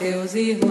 teus irmãos.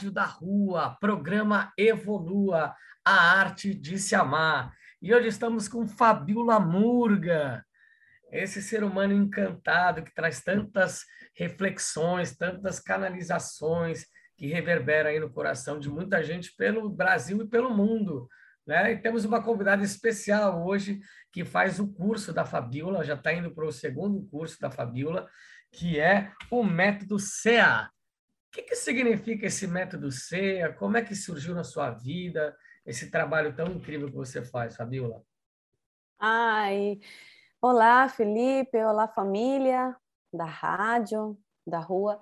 Rádio da Rua, programa Evolua, a arte de se amar. E hoje estamos com Fabiola Murga, esse ser humano encantado que traz tantas reflexões, tantas canalizações que reverberam aí no coração de muita gente pelo Brasil e pelo mundo. Né? E temos uma convidada especial hoje que faz o curso da Fabiola, já está indo para o segundo curso da Fabiola, que é o método CEA. O que, que significa esse método CEA? Como é que surgiu na sua vida esse trabalho tão incrível que você faz, Fabiola? Ai, olá, Felipe, olá, família da rádio, da rua,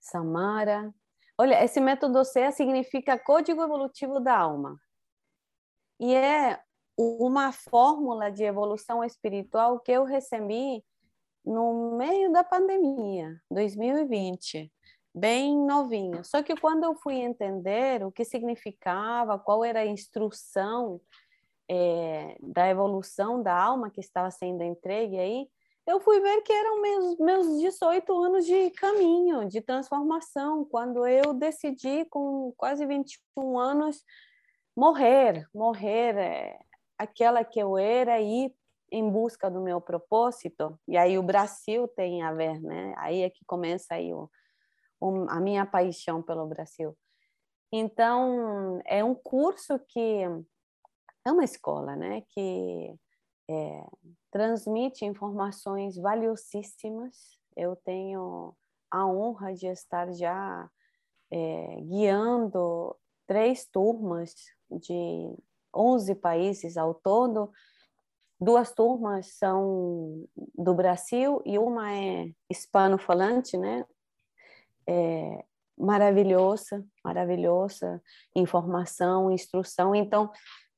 Samara. Olha, esse método CEA significa Código Evolutivo da Alma. E é uma fórmula de evolução espiritual que eu recebi no meio da pandemia, 2020 bem novinha. Só que quando eu fui entender o que significava, qual era a instrução é, da evolução da alma que estava sendo entregue aí, eu fui ver que eram meus, meus 18 anos de caminho, de transformação, quando eu decidi, com quase 21 anos, morrer, morrer é, aquela que eu era e ir em busca do meu propósito. E aí o Brasil tem a ver, né? Aí é que começa aí o, a minha paixão pelo Brasil. Então, é um curso que é uma escola, né, que é, transmite informações valiosíssimas. Eu tenho a honra de estar já é, guiando três turmas de 11 países ao todo. Duas turmas são do Brasil e uma é hispano-falante, né? É, maravilhosa, maravilhosa informação, instrução. Então,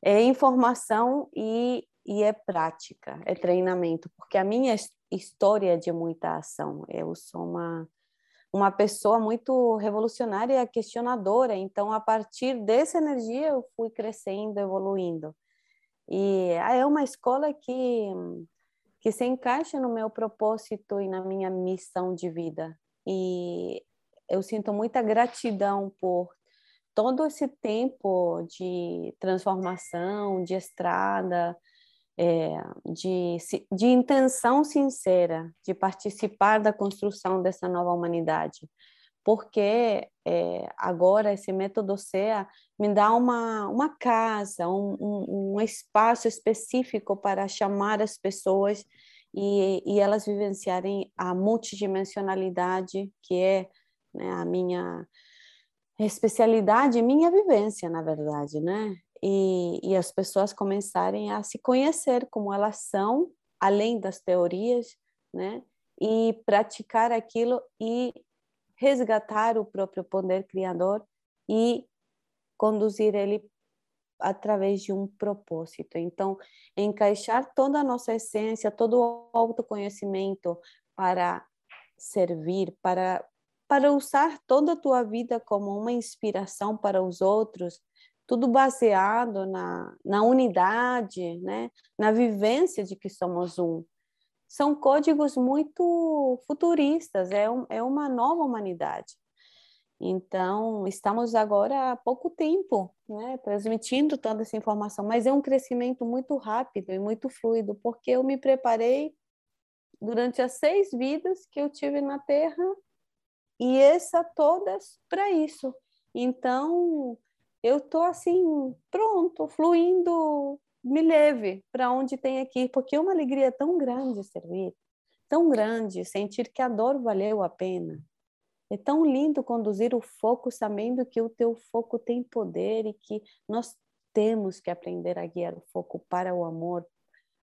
é informação e, e é prática, é treinamento, porque a minha história é de muita ação. Eu sou uma uma pessoa muito revolucionária, questionadora. Então, a partir dessa energia, eu fui crescendo, evoluindo. E é uma escola que que se encaixa no meu propósito e na minha missão de vida. E eu sinto muita gratidão por todo esse tempo de transformação, de estrada, é, de, de intenção sincera de participar da construção dessa nova humanidade. porque é, agora esse método SEA me dá uma, uma casa, um, um, um espaço específico para chamar as pessoas e, e elas vivenciarem a multidimensionalidade, que é né, a minha especialidade, minha vivência, na verdade, né? E, e as pessoas começarem a se conhecer como elas são, além das teorias, né? E praticar aquilo e resgatar o próprio poder criador e conduzir ele através de um propósito. Então, encaixar toda a nossa essência, todo o autoconhecimento para servir, para para usar toda a tua vida como uma inspiração para os outros, tudo baseado na, na unidade, né? na vivência de que somos um. São códigos muito futuristas, é, um, é uma nova humanidade. Então, estamos agora há pouco tempo né, transmitindo toda essa informação, mas é um crescimento muito rápido e muito fluido, porque eu me preparei durante as seis vidas que eu tive na Terra e essa todas para isso. Então, eu estou assim, pronto, fluindo, me leve para onde tem aqui, porque é uma alegria tão grande servir, tão grande, sentir que a dor valeu a pena, é tão lindo conduzir o foco sabendo que o teu foco tem poder e que nós temos que aprender a guiar o foco para o amor.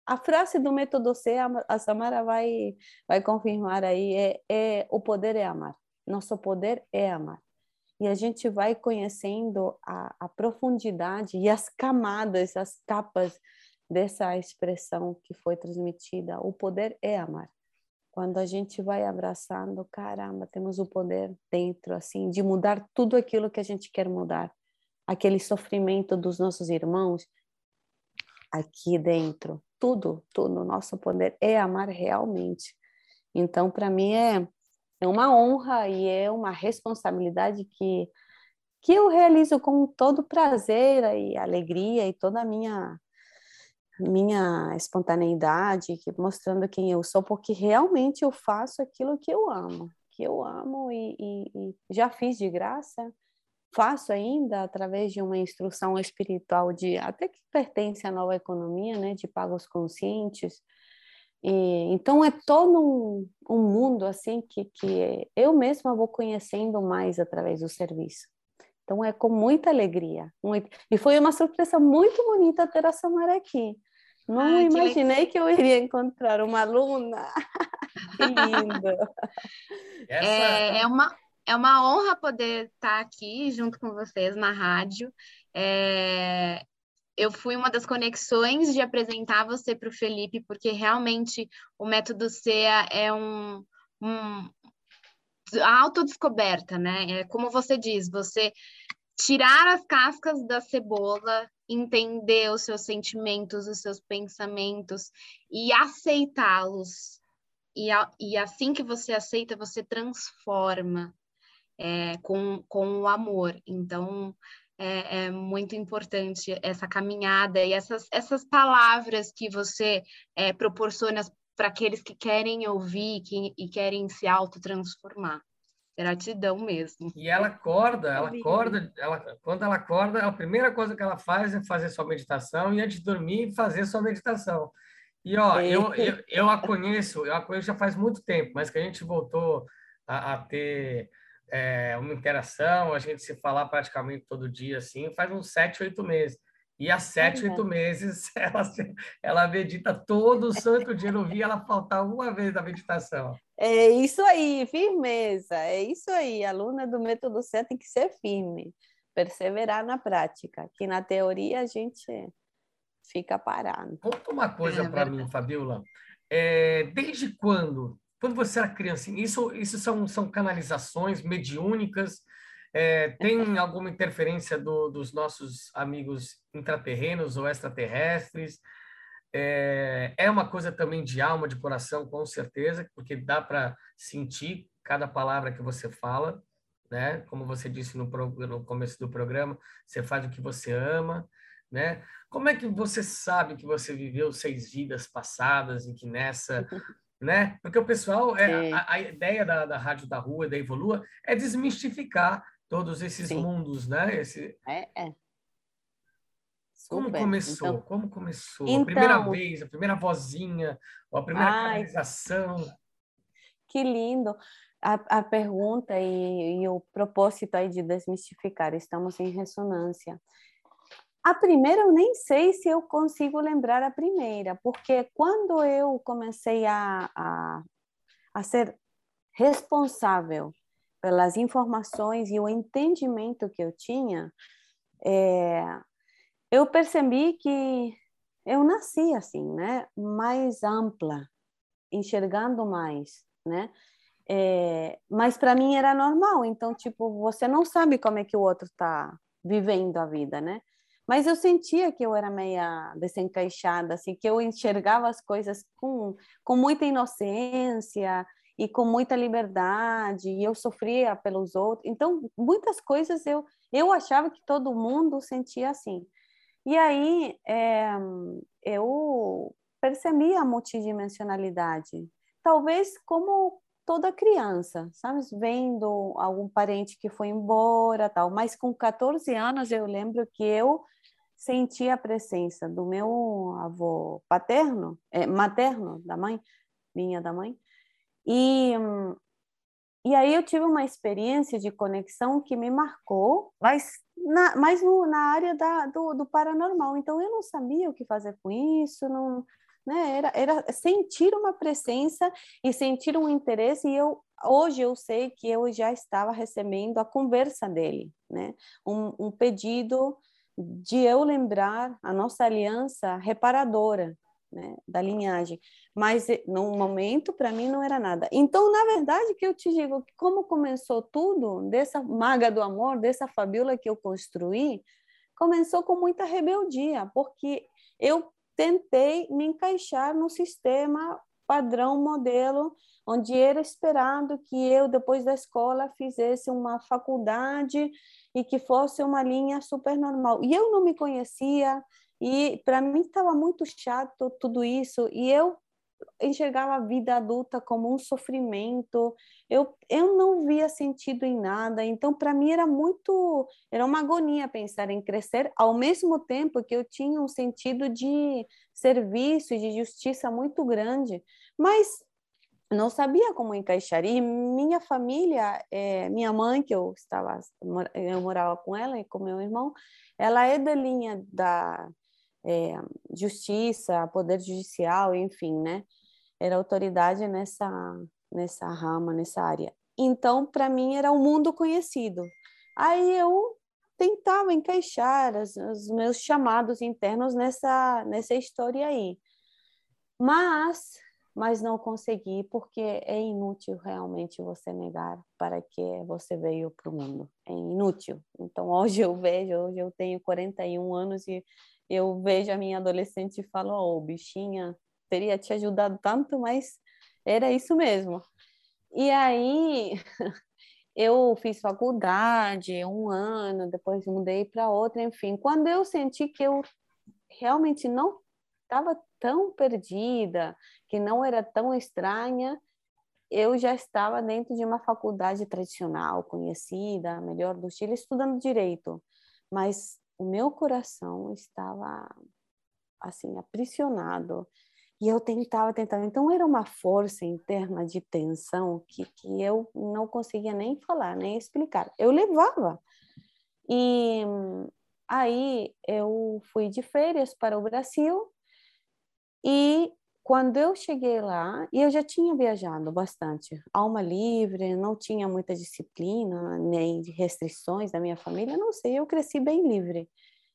A frase do método C, a Samara vai, vai confirmar aí, é, é o poder é amar. Nosso poder é amar. E a gente vai conhecendo a, a profundidade e as camadas, as capas dessa expressão que foi transmitida. O poder é amar quando a gente vai abraçando, caramba, temos o poder dentro, assim, de mudar tudo aquilo que a gente quer mudar. Aquele sofrimento dos nossos irmãos, aqui dentro, tudo, tudo, nosso poder é amar realmente. Então, para mim, é, é uma honra e é uma responsabilidade que, que eu realizo com todo prazer e alegria e toda a minha minha espontaneidade, mostrando quem eu sou, porque realmente eu faço aquilo que eu amo, que eu amo e, e, e já fiz de graça, faço ainda através de uma instrução espiritual de até que pertence à nova economia, né, de pagos conscientes. E, então é todo um, um mundo assim que, que eu mesma vou conhecendo mais através do serviço. Então é com muita alegria. Muito... E foi uma surpresa muito bonita ter a Samara aqui. Não Ai, imaginei que, que, eu iria encontrar uma aluna. que lindo. Essa... É, é, uma, é uma honra poder estar aqui junto com vocês na rádio. É, eu fui uma das conexões de apresentar você para o Felipe, porque realmente o método CEA é um, um a autodescoberta, né? É como você diz, você tirar as cascas da cebola, entender os seus sentimentos, os seus pensamentos e aceitá-los. E, e assim que você aceita, você transforma é, com, com o amor. Então, é, é, muito importante essa caminhada e essas, essas palavras que você é, proporciona para aqueles que querem ouvir que, e querem se autotransformar. Gratidão mesmo. E ela acorda, ela acorda, ela, quando ela acorda, a primeira coisa que ela faz é fazer sua meditação e antes de dormir fazer sua meditação. E ó, eu, eu, eu a conheço, eu a conheço já faz muito tempo, mas que a gente voltou a, a ter é, uma interação, a gente se falar praticamente todo dia, assim, faz uns sete, oito meses. E há sete, oito meses ela, ela medita todo o santo dia. Não vi ela faltar uma vez da meditação. É isso aí, firmeza. É isso aí. A aluna do método C tem que ser firme, perseverar na prática, que na teoria a gente fica parado. Conta uma coisa é para mim, Fabiola. É, desde quando? Quando você era criança, isso, isso são, são canalizações mediúnicas? É, tem alguma interferência do, dos nossos amigos intraterrenos ou extraterrestres? É, é uma coisa também de alma, de coração, com certeza, porque dá para sentir cada palavra que você fala, né? Como você disse no, no começo do programa, você faz o que você ama, né? Como é que você sabe que você viveu seis vidas passadas e que nessa né? Porque o pessoal, é, a, a, ideia da, da Rádio da Rua e da Evolua é desmistificar todos esses Sim. mundos, né? Esse... É, é. Como começou? Então, Como começou? Então, a primeira vez, a primeira vozinha, a primeira ai, canalização. Que lindo. A, a pergunta e, e, o propósito aí de desmistificar, estamos em ressonância. A primeira, eu nem sei se eu consigo lembrar a primeira, porque quando eu comecei a, a, a ser responsável pelas informações e o entendimento que eu tinha, é, eu percebi que eu nasci assim, né? Mais ampla, enxergando mais, né? É, mas para mim era normal, então tipo você não sabe como é que o outro está vivendo a vida, né? Mas eu sentia que eu era meia desencaixada, assim, que eu enxergava as coisas com, com muita inocência e com muita liberdade, e eu sofria pelos outros. Então, muitas coisas eu, eu achava que todo mundo sentia assim. E aí é, eu percebi a multidimensionalidade, talvez como toda criança, sabe? Vendo algum parente que foi embora, tal. Mas com 14 anos eu lembro que eu senti a presença do meu avô paterno, é, materno, da mãe, minha da mãe. E e aí eu tive uma experiência de conexão que me marcou, mas na, mais no, na área da, do, do paranormal. Então eu não sabia o que fazer com isso, não né? Era, era sentir uma presença e sentir um interesse. E eu hoje eu sei que eu já estava recebendo a conversa dele, né? Um, um pedido de eu lembrar a nossa aliança reparadora, né, da linhagem. Mas eh, no momento para mim não era nada. Então, na verdade, que eu te digo que como começou tudo dessa maga do amor, dessa fabíola que eu construí, começou com muita rebeldia, porque eu tentei me encaixar no sistema padrão modelo onde era esperado que eu depois da escola fizesse uma faculdade e que fosse uma linha super normal e eu não me conhecia e para mim estava muito chato tudo isso e eu enxergava a vida adulta como um sofrimento. Eu, eu não via sentido em nada. Então, para mim era muito, era uma agonia pensar em crescer, ao mesmo tempo que eu tinha um sentido de serviço e de justiça muito grande. Mas não sabia como encaixar. E minha família, é, minha mãe, que eu estava, eu morava com ela e com meu irmão, ela é da linha da é, justiça, poder judicial, enfim, né? Era autoridade nessa nessa rama, nessa área. Então, para mim era um mundo conhecido. Aí eu tentava encaixar os, os meus chamados internos nessa nessa história aí. Mas mas não consegui porque é inútil realmente você negar para que você veio para o mundo. É inútil. Então hoje eu vejo, hoje eu tenho 41 anos e eu vejo a minha adolescente e falo, oh, bichinha, teria te ajudado tanto, mas era isso mesmo. E aí eu fiz faculdade um ano, depois mudei para outra, enfim. Quando eu senti que eu realmente não estava tão perdida, que não era tão estranha, eu já estava dentro de uma faculdade tradicional, conhecida, melhor do Chile, estudando direito. Mas o meu coração estava assim aprisionado e eu tentava, tentava. Então era uma força interna de tensão que, que eu não conseguia nem falar, nem explicar. Eu levava. E aí eu fui de férias para o Brasil e quando eu cheguei lá, e eu já tinha viajado bastante, alma livre, não tinha muita disciplina, nem restrições da minha família, não sei, eu cresci bem livre.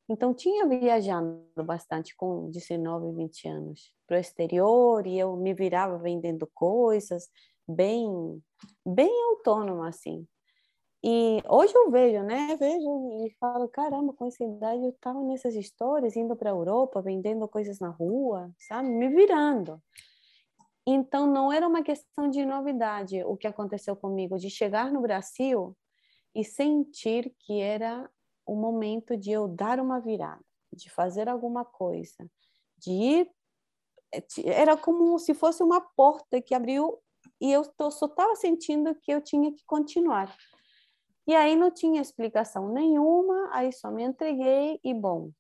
Então, tinha viajado bastante com 19, 20 anos para o exterior, e eu me virava vendendo coisas, bem, bem autônoma, assim. E hoje eu vejo, né? Vejo e falo, caramba, com essa idade eu estava nessas histórias, indo para a Europa, vendendo coisas na rua, sabe? Me virando. Então não era uma questão de novidade o que aconteceu comigo, de chegar no Brasil e sentir que era o momento de eu dar uma virada, de fazer alguma coisa, de ir era como se fosse uma porta que abriu e eu só estava sentindo que eu tinha que continuar. E aí não tinha explicação nenhuma, aí só me entreguei e bom,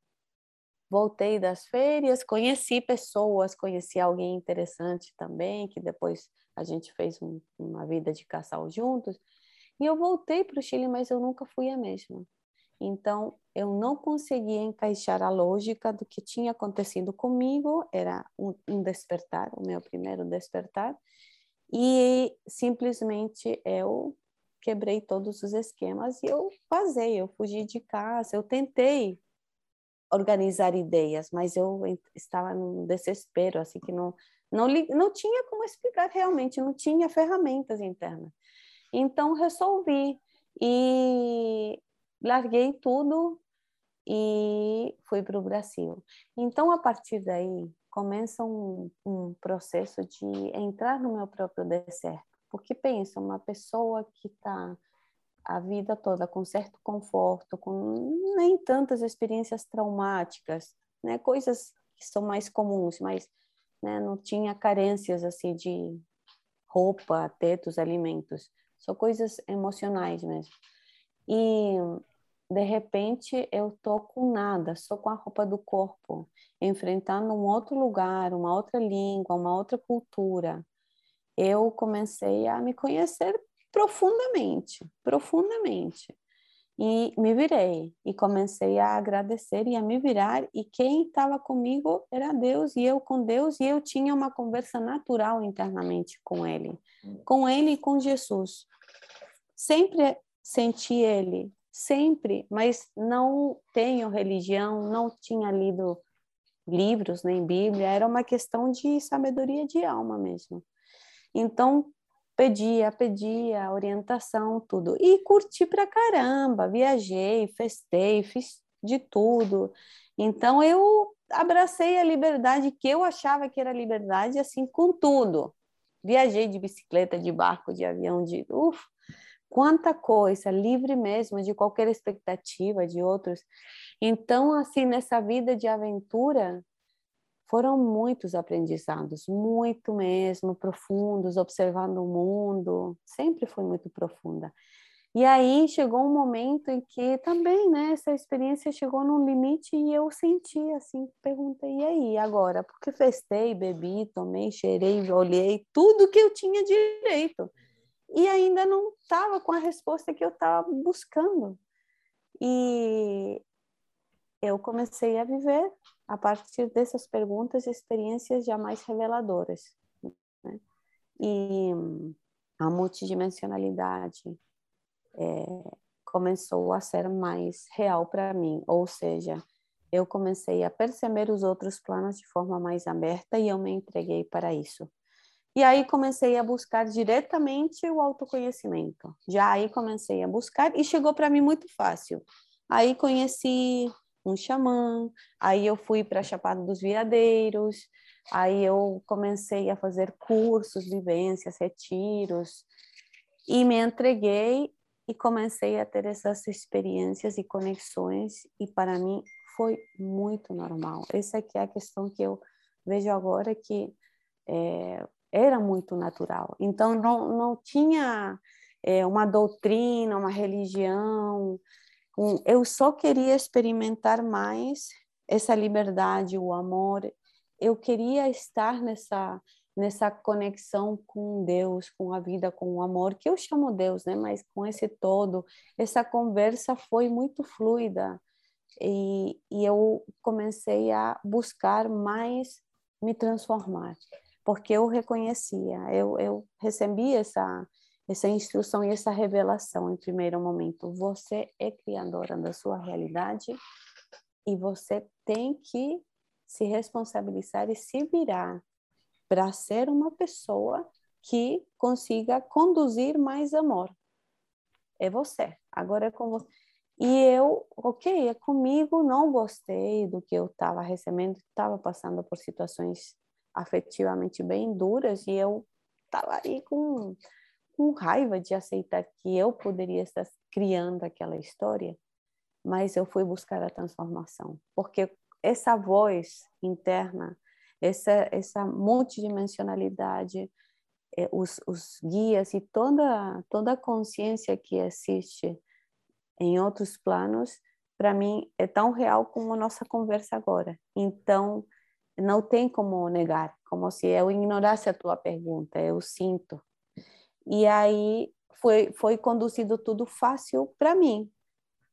voltei das férias, conheci pessoas, conheci alguém interessante também, que depois a gente fez um, uma vida de casal juntos. E eu voltei para o Chile, mas eu nunca fui a mesma. Então, eu não conseguia encaixar a lógica do que tinha acontecido comigo, era um, um despertar, o meu primeiro despertar, e simplesmente eu quebrei todos os esquemas e eu vazei, eu fugi de casa, eu tentei organizar ideias, mas eu estava num desespero, assim, que não, não, não tinha como explicar realmente, não tinha ferramentas internas. Então, resolvi e larguei tudo e fui para o Brasil. Então, a partir daí, começa um, um processo de entrar no meu próprio deserto. Porque pensa, uma pessoa que está a vida toda com certo conforto, com nem tantas experiências traumáticas, né, coisas que são mais comuns, mas né, não tinha carências assim de roupa, tetos, alimentos. São coisas emocionais mesmo. E de repente eu tô com nada, só com a roupa do corpo, enfrentando um outro lugar, uma outra língua, uma outra cultura. Eu comecei a me conhecer profundamente, profundamente. E me virei e comecei a agradecer e a me virar. E quem estava comigo era Deus e eu com Deus. E eu tinha uma conversa natural internamente com Ele, com Ele e com Jesus sempre senti ele, sempre, mas não tenho religião, não tinha lido livros nem Bíblia, era uma questão de sabedoria de alma mesmo. Então, pedia, pedia orientação, tudo. E curti pra caramba, viajei, festei, fiz de tudo. Então, eu abracei a liberdade que eu achava que era liberdade, assim, com tudo. Viajei de bicicleta, de barco, de avião, de... Uf, quanta coisa, livre mesmo de qualquer expectativa de outros. Então, assim, nessa vida de aventura, foram muitos aprendizados, muito mesmo, profundos, observando o mundo, sempre foi muito profunda. E aí chegou um momento em que também, né, essa experiência chegou num limite e eu senti assim, perguntei, e aí, agora? Porque festei, bebi, tomei, cheirei, olhei, tudo que eu tinha direito e ainda não estava com a resposta que eu estava buscando. E eu comecei a viver, a partir dessas perguntas, experiências já mais reveladoras. Né? E a multidimensionalidade é, começou a ser mais real para mim, ou seja, eu comecei a perceber os outros planos de forma mais aberta e eu me entreguei para isso. E aí comecei a buscar diretamente o autoconhecimento. Já aí comecei a buscar e chegou para mim muito fácil. Aí conheci um xamã, aí eu fui para Chapada dos Veadeiros, aí eu comecei a fazer cursos, vivências, retiros e me entreguei e comecei a ter essas experiências e conexões e para mim foi muito normal. Essa aqui é a questão que eu vejo agora que é, era muito natural. Então, não, não tinha é, uma doutrina, uma religião. Um, eu só queria experimentar mais essa liberdade, o amor. Eu queria estar nessa nessa conexão com Deus, com a vida, com o amor, que eu chamo Deus, né? Mas com esse todo, essa conversa foi muito fluida e, e eu comecei a buscar mais me transformar porque eu reconhecia, eu, eu recebi essa, essa instrução e essa revelação em primeiro momento. Você é criadora da sua realidade e você tem que se responsabilizar e se virar para ser uma pessoa que consiga conduzir mais amor. É você. Agora é com você. E eu, ok, é comigo, não gostei do que eu estava recebendo, estava passando por situações afetivamente bem duras e eu estava aí com, com raiva de aceitar que eu poderia estar criando aquela história, mas eu fui buscar a transformação, porque essa voz interna, essa, essa multidimensionalidade, é, os, os guias e toda, toda a consciência que existe em outros planos, para mim é tão real como a nossa conversa agora. Então, não tem como negar, como se eu ignorasse a tua pergunta, eu sinto. E aí foi, foi conduzido tudo fácil para mim,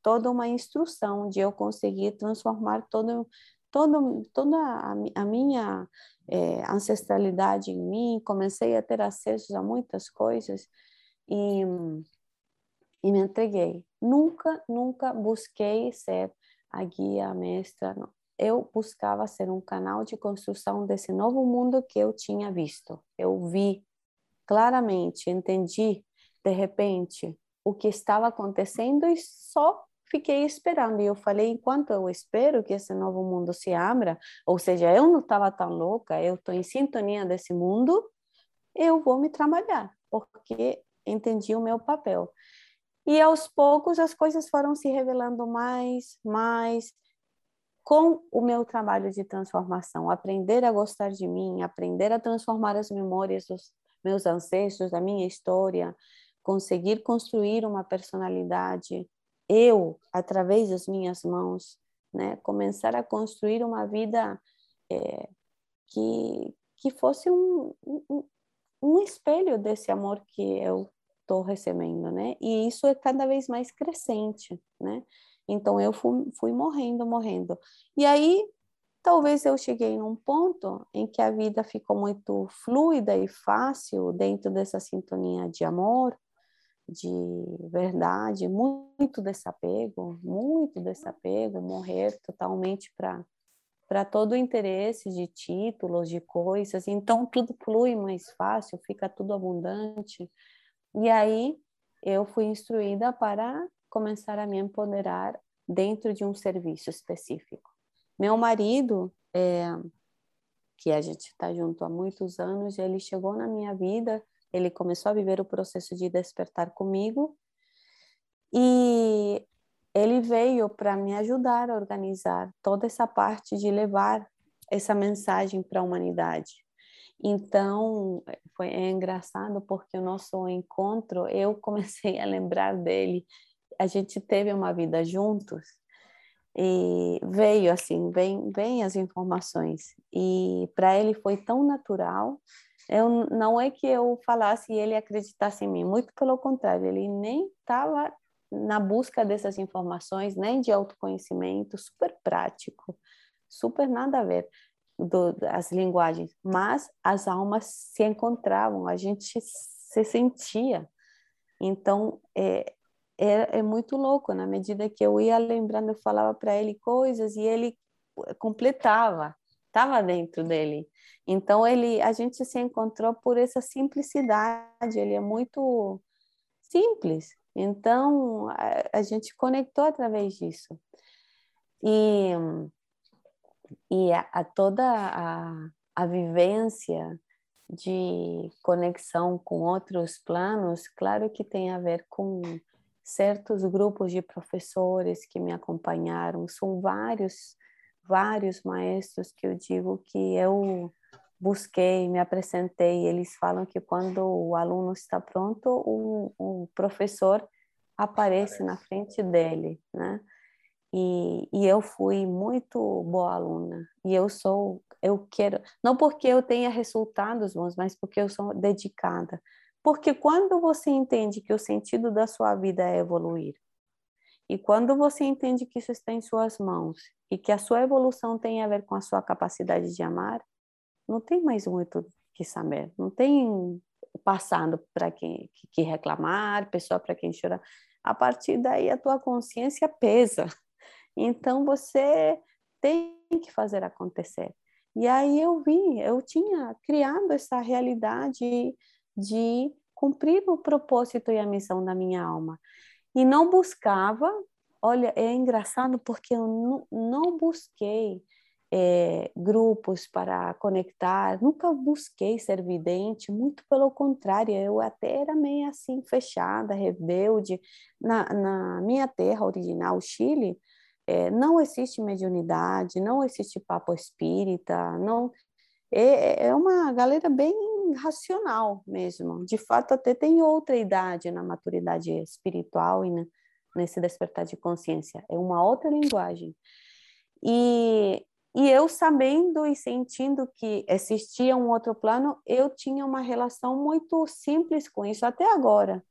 toda uma instrução de eu conseguir transformar todo, todo, toda a, a minha é, ancestralidade em mim, comecei a ter acesso a muitas coisas e, e me entreguei. Nunca, nunca busquei ser a guia, a mestra. Não. Eu buscava ser um canal de construção desse novo mundo que eu tinha visto. Eu vi claramente, entendi de repente o que estava acontecendo e só fiquei esperando. E eu falei, enquanto eu espero que esse novo mundo se abra, ou seja, eu não estava tão louca, eu estou em sintonia desse mundo, eu vou me trabalhar, porque entendi o meu papel. E aos poucos as coisas foram se revelando mais, mais, com o meu trabalho de transformação, aprender a gostar de mim, aprender a transformar as memórias dos meus ancestros, da minha história, conseguir construir uma personalidade eu, através das minhas mãos, né, começar a construir uma vida é, que, que fosse um, um, um espelho desse amor que eu estou recebendo, né? E isso é cada vez mais crescente, né? Então eu fui, fui morrendo, morrendo. E aí talvez eu cheguei num ponto em que a vida ficou muito fluida e fácil dentro dessa sintonia de amor, de verdade, muito desapego, muito desapego, morrer totalmente para para todo o interesse de títulos, de coisas, então tudo flui mais fácil, fica tudo abundante. E aí eu fui instruída para começar a me empoderar dentro de um serviço específico. Meu marido, é, que a gente está junto há muitos anos, ele chegou na minha vida ele começou a viver o processo de despertar comigo e ele veio para me ajudar a organizar toda essa parte de levar essa mensagem para a humanidade. Então, foi é engraçado porque o nosso encontro, eu comecei a lembrar dele. A gente teve uma vida juntos e veio assim, vem, vem as informações. E para ele foi tão natural eu não é que eu falasse e ele acreditasse em mim, muito pelo contrário, ele nem estava na busca dessas informações, nem de autoconhecimento, super prático, super nada a ver do, as linguagens, mas as almas se encontravam, a gente se sentia. Então, é, é, é muito louco, na medida que eu ia lembrando, eu falava para ele coisas e ele completava, estava dentro dele. Então ele, a gente se encontrou por essa simplicidade. Ele é muito simples. Então a, a gente conectou através disso. E e a, a toda a, a vivência de conexão com outros planos, claro que tem a ver com certos grupos de professores que me acompanharam, são vários vários maestros que eu digo que eu busquei, me apresentei. Eles falam que quando o aluno está pronto, o, o professor aparece na frente dele, né? E, e, eu fui muito boa aluna. E eu sou, eu quero, não porque eu tenha resultados bons, mas porque eu sou dedicada. Porque quando você entende que o sentido da sua vida é evoluir, e quando você entende que isso está em suas mãos e que a sua evolução tem a ver com a sua capacidade de amar, não tem mais muito que saber, não tem passado para quem que reclamar, pessoa para quem chorar. A partir daí a tua consciência pesa. Então você tem que fazer acontecer. E aí eu vi, eu tinha criado essa realidade de cumprir o propósito e a missão da minha alma e não buscava. Olha, é engraçado porque eu não, busquei é, grupos para conectar, nunca busquei ser vidente, muito pelo contrário, eu até era meio assim fechada, rebelde. Na, na minha terra original, Chile, é, não existe mediunidade, não existe papo espírita, não é, é uma galera bem racional mesmo. De fato, até tem outra idade na maturidade espiritual e nesse despertar de consciência. É uma outra linguagem. E, e eu sabendo e sentindo que existia um outro plano, eu tinha uma relação muito simples com isso até agora.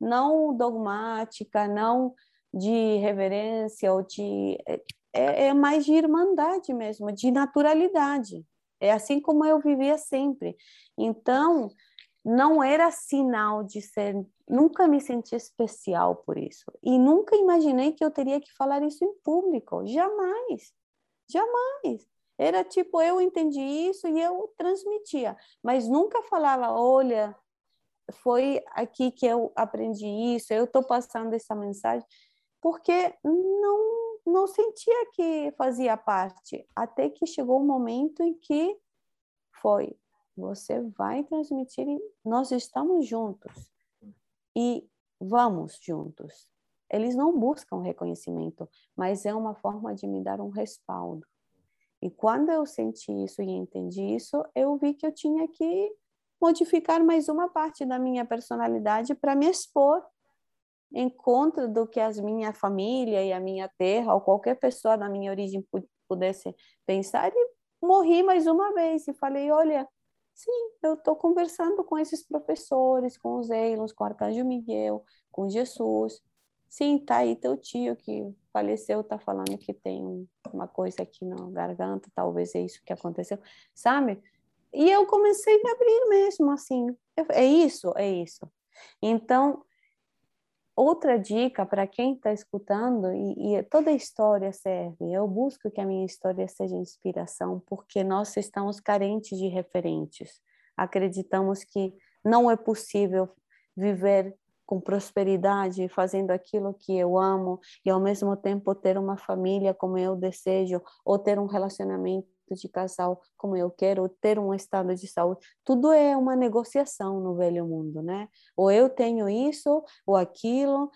Não dogmática, não de reverência ou de é, é mais de irmandade mesmo, de naturalidade. É assim como eu vivia sempre. Então, não era sinal de ser. Nunca me senti especial por isso. E nunca imaginei que eu teria que falar isso em público. Jamais. Jamais. Era tipo, eu entendi isso e eu transmitia. Mas nunca falava, olha, foi aqui que eu aprendi isso, eu estou passando essa mensagem. Porque não não sentia que fazia parte, até que chegou o um momento em que foi, você vai transmitir, nós estamos juntos e vamos juntos. Eles não buscam reconhecimento, mas é uma forma de me dar um respaldo. E quando eu senti isso e entendi isso, eu vi que eu tinha que modificar mais uma parte da minha personalidade para me expor em contra do que as minha família e a minha terra ou qualquer pessoa da minha origem pudesse pensar e morri mais uma vez e falei olha sim eu estou conversando com esses professores com os Eilons com o Arcanjo Miguel com Jesus. Sim tá aí teu tio que faleceu tá falando que tem uma coisa aqui na garganta talvez é isso que aconteceu sabe? E eu comecei a abrir mesmo assim. É isso é isso então outra dica para quem está escutando, e, e, toda história serve, eu busco que a minha história seja inspiração, porque nós estamos carentes de referentes. Acreditamos que não é possível viver com prosperidade, fazendo aquilo que eu amo e ao mesmo tempo ter uma família como eu desejo, ou ter um relacionamento de casal como eu quero, ter um estado de saúde. Tudo é uma negociação no velho mundo, né? Ou eu tenho isso ou aquilo,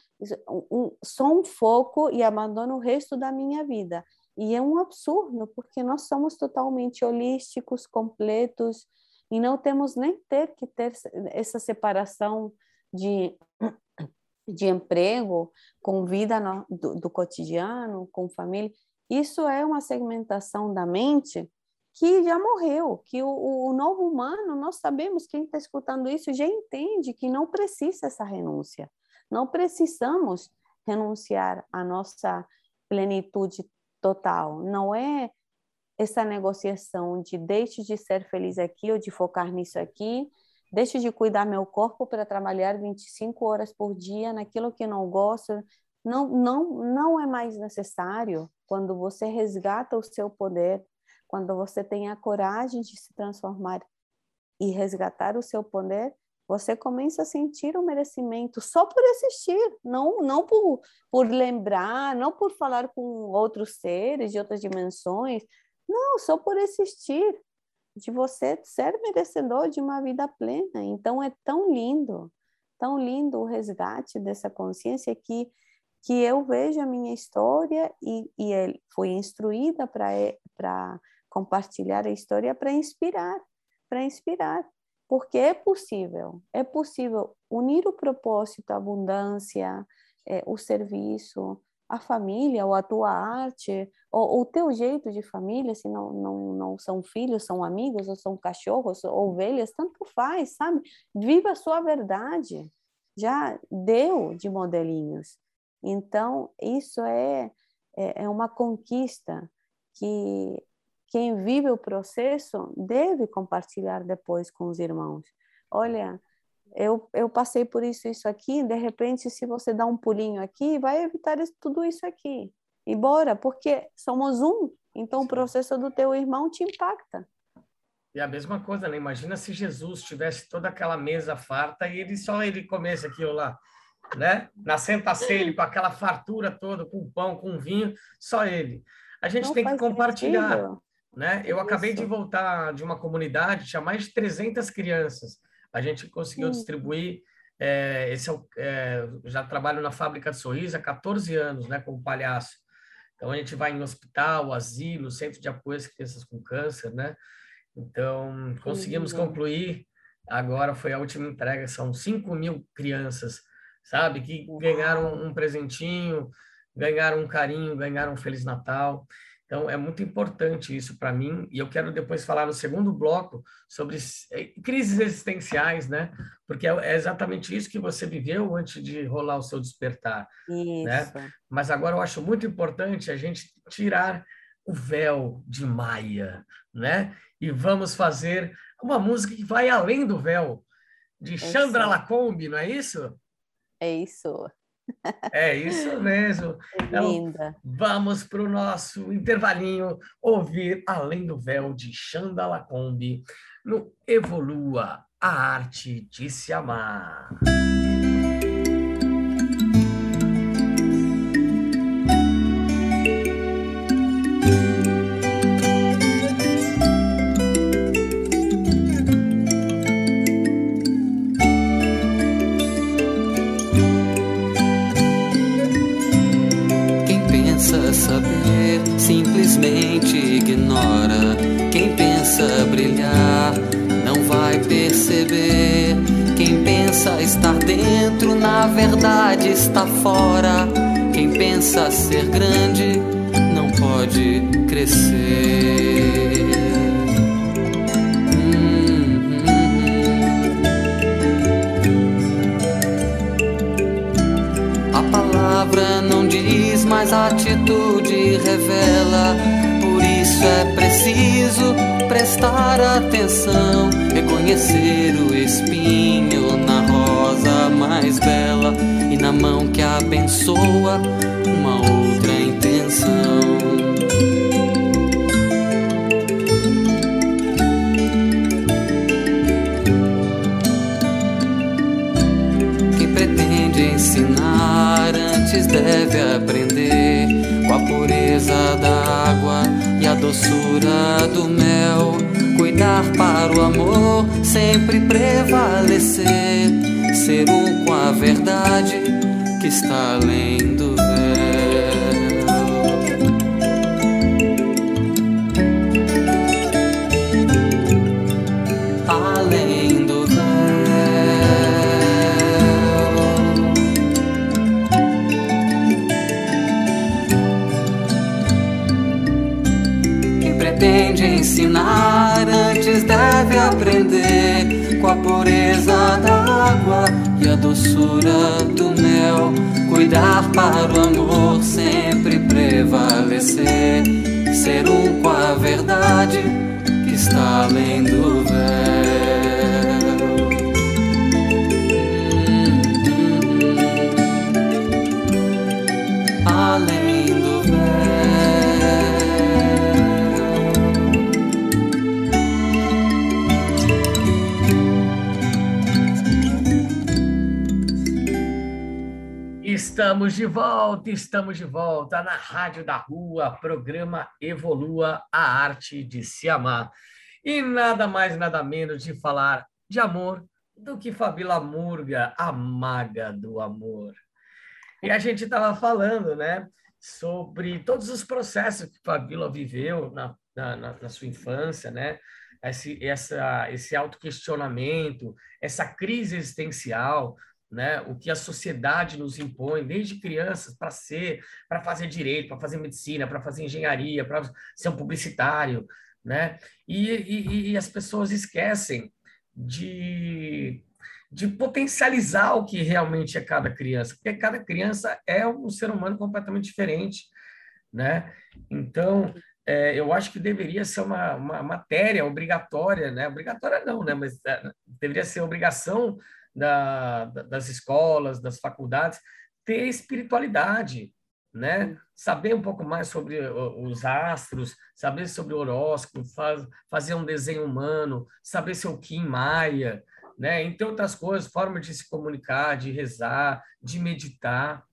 um, só um foco e abandono o resto da minha vida. E é um absurdo, porque nós somos totalmente holísticos, completos, e não temos nem ter que ter essa separação de de emprego com vida no, do, do cotidiano, com família. Isso é uma segmentação da mente que já morreu, que o, o novo humano, nós sabemos, quem está escutando isso já entende que não precisa essa renúncia. Não precisamos renunciar à nossa plenitude total. Não é essa negociação de deixe de ser feliz aqui ou de focar nisso aqui, deixe de cuidar meu corpo para trabalhar 25 horas por dia naquilo que não gosto, não, não, não é mais necessário quando você resgata o seu poder, quando você tem a coragem de se transformar e resgatar o seu poder, você começa a sentir o merecimento só por existir, não, não por, por lembrar, não por falar com outros seres de outras dimensões, não, só por existir, de você ser merecedor de uma vida plena. Então é tão lindo, tão lindo o resgate dessa consciência que que eu vejo a minha história e, e ele foi instruída para compartilhar a história para inspirar, para inspirar, porque é possível, é possível unir o propósito, a abundância, é, o serviço, a família, ou a tua arte, ou o teu jeito de família, se não, não, não são filhos, são amigos, ou são cachorros, ou ovelhas, tanto faz, sabe? Viva a sua verdade. Já deu de modelinhos. Então, isso é, é, é uma conquista que quem vive o processo deve compartilhar depois com os irmãos. Olha, eu, eu passei por isso, isso aqui, de repente, se você dá um pulinho aqui, vai evitar tudo isso aqui. E bora, porque somos um, então o processo do teu irmão te impacta. E a mesma coisa, né? Imagina se Jesus tivesse toda aquela mesa farta e ele só ele comesse aquilo lá né? Na Santa Ceia, com aquela fartura toda, com pão, com vinho, só ele. A gente Não tem que compartilhar, sentido. né? Eu Isso. acabei de voltar de uma comunidade, tinha mais de 300 crianças. A gente conseguiu Sim. distribuir é, esse é, é, já trabalho na fábrica de sorriso há 14 anos, né, como palhaço. Então a gente vai em hospital, asilo, centro de apoio às crianças com câncer, né? Então, conseguimos uhum. concluir. Agora foi a última entrega, são 5 mil crianças, sabe, que ganharam um presentinho, ganharam um carinho, ganharam um Feliz Natal. Então, é muito importante isso para mim, e eu quero depois falar no segundo bloco sobre eh, crises existenciais, né? Porque é, é exatamente isso que você viveu antes de rolar o seu despertar, né? isso. né? Mas agora eu acho muito importante a gente tirar o véu de Maia, né? E vamos fazer uma música que vai além do véu, de Chandra Lacombe, não é isso? É isso. É isso mesmo. Então, Linda. vamos para o nosso intervalinho ouvir Além do Véu de Xanda Lacombe no Evolua a Arte de Se Amar. Dentro, na verdade está fora. Quem pensa ser grande não pode crescer. Hum, hum, hum. A palavra não diz, mas a atitude revela. Por isso é preciso prestar atenção, reconhecer o espinho mais bela e na mão que abençoa uma outra intenção. Quem pretende ensinar antes deve aprender com a pureza da água e a doçura do mel. Cuidar para o amor sempre prevalecer, com a verdade que está além do ensinar, antes deve aprender com a pureza da água e a doçura do mel. Cuidar para o amor sempre prevalecer, ser um com a verdade que está além do. Estamos de volta, estamos de volta na Rádio da Rua, programa Evolua a Arte de Se Amar. E nada mais, nada menos de falar de amor do que Fabíola Murga, a maga do amor. E a gente estava falando, né, sobre todos os processos que Fabíola viveu na, na, na sua infância, né, esse, essa, esse autoquestionamento, essa crise existencial, né, o que a sociedade nos impõe desde crianças para ser, para fazer direito, para fazer medicina, para fazer engenharia, para ser um publicitário, né? E, e, e, as pessoas esquecem de, de potencializar o que realmente é cada criança, porque cada criança é um ser humano completamente diferente, né? Então, é, eu acho que deveria ser uma, uma matéria obrigatória, né? Obrigatória não, né? Mas é, deveria ser obrigação da, das escolas, das faculdades, ter espiritualidade, né? Saber um pouco mais sobre os astros, saber sobre o horóscopo, faz, fazer um desenho humano, saber seu Kim Maia, né? Entre outras coisas, forma de se comunicar, de rezar, de meditar,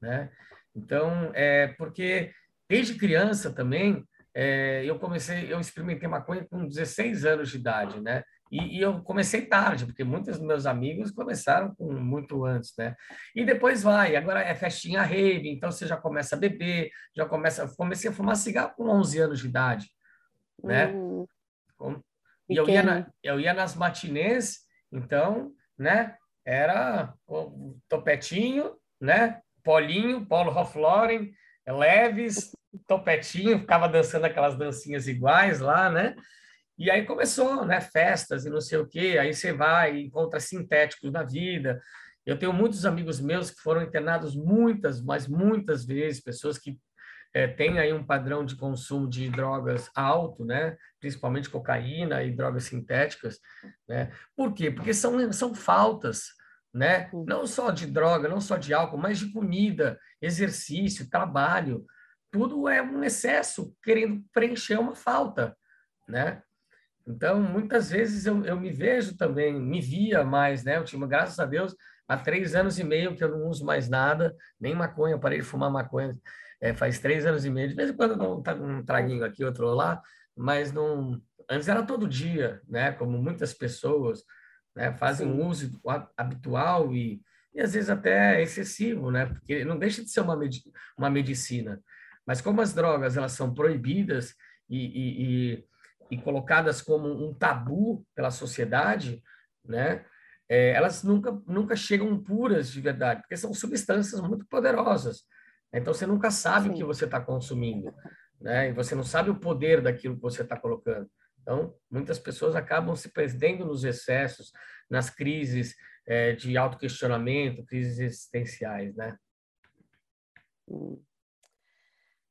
né? Então, é porque desde criança também é, eu comecei, eu experimentei maconha com 16 anos de idade, né? E, e, eu comecei tarde, porque muitos dos meus amigos começaram com muito antes, né? E depois vai, agora é festinha rave, então você já começa a beber, já começa... Comecei a fumar cigarro com 11 anos de idade, né? Uhum. Com, E eu ia, na, eu ia nas matinês, então, né? Era o topetinho, né? Polinho, Paulo Hoffloren, Leves, topetinho, ficava dançando aquelas dancinhas iguais lá, né? E aí começou, né? Festas e não sei o quê. Aí você vai e encontra sintéticos na vida. Eu tenho muitos amigos meus que foram internados muitas, mas muitas vezes, pessoas que é, têm aí um padrão de consumo de drogas alto, né? Principalmente cocaína e drogas sintéticas, né? Por quê? Porque são, são faltas, né? Não só de droga, não só de álcool, mas de comida, exercício, trabalho. Tudo é um excesso querendo preencher uma falta, né? Então, muitas vezes eu, eu me vejo também, me via mais, né? Eu tinha, graças a Deus, há três anos e meio que eu não uso mais nada, nem maconha, eu parei de fumar maconha é, faz três anos e meio. De vez em quando eu tá um traguinho aqui, outro lá, mas não. Antes era todo dia, né? Como muitas pessoas né? fazem um uso habitual e, e às vezes até excessivo, né? Porque não deixa de ser uma, med uma medicina. Mas como as drogas elas são proibidas e, e, e e colocadas como um tabu pela sociedade, né? É, elas nunca, nunca chegam puras de verdade, porque são substâncias muito poderosas. Então, você nunca sabe Sim. o que você está consumindo, né? E você não sabe o poder daquilo que você está colocando. Então, muitas pessoas acabam se perdendo nos excessos, nas crises é, de autoquestionamento, crises existenciais, né?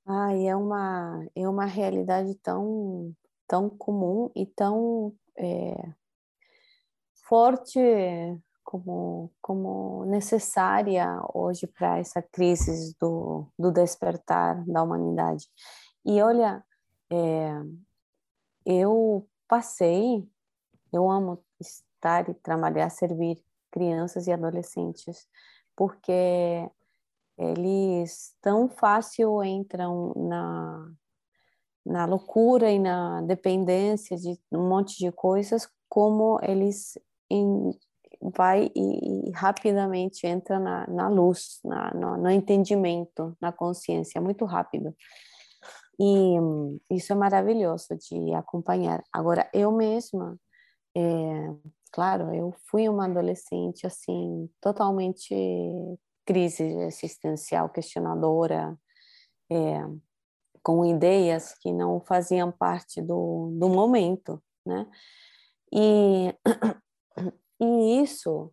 Ai, é uma, é uma realidade tão tão comum e tão é, forte como, como necessária hoje para essa crise do, do despertar da humanidade. E olha, é, eu passei, eu amo estar e trabalhar, servir crianças e adolescentes, porque eles tão fácil entram na na loucura e na dependência de um monte de coisas, como eles em, vai e, e, rapidamente entra na, na luz, na, no, no, entendimento, na consciência, muito rápido. E isso é maravilhoso de acompanhar. Agora, eu mesma, é, claro, eu fui uma adolescente, assim, totalmente crise existencial, questionadora, é, com ideias que não faziam parte do, do momento, né? E, e isso,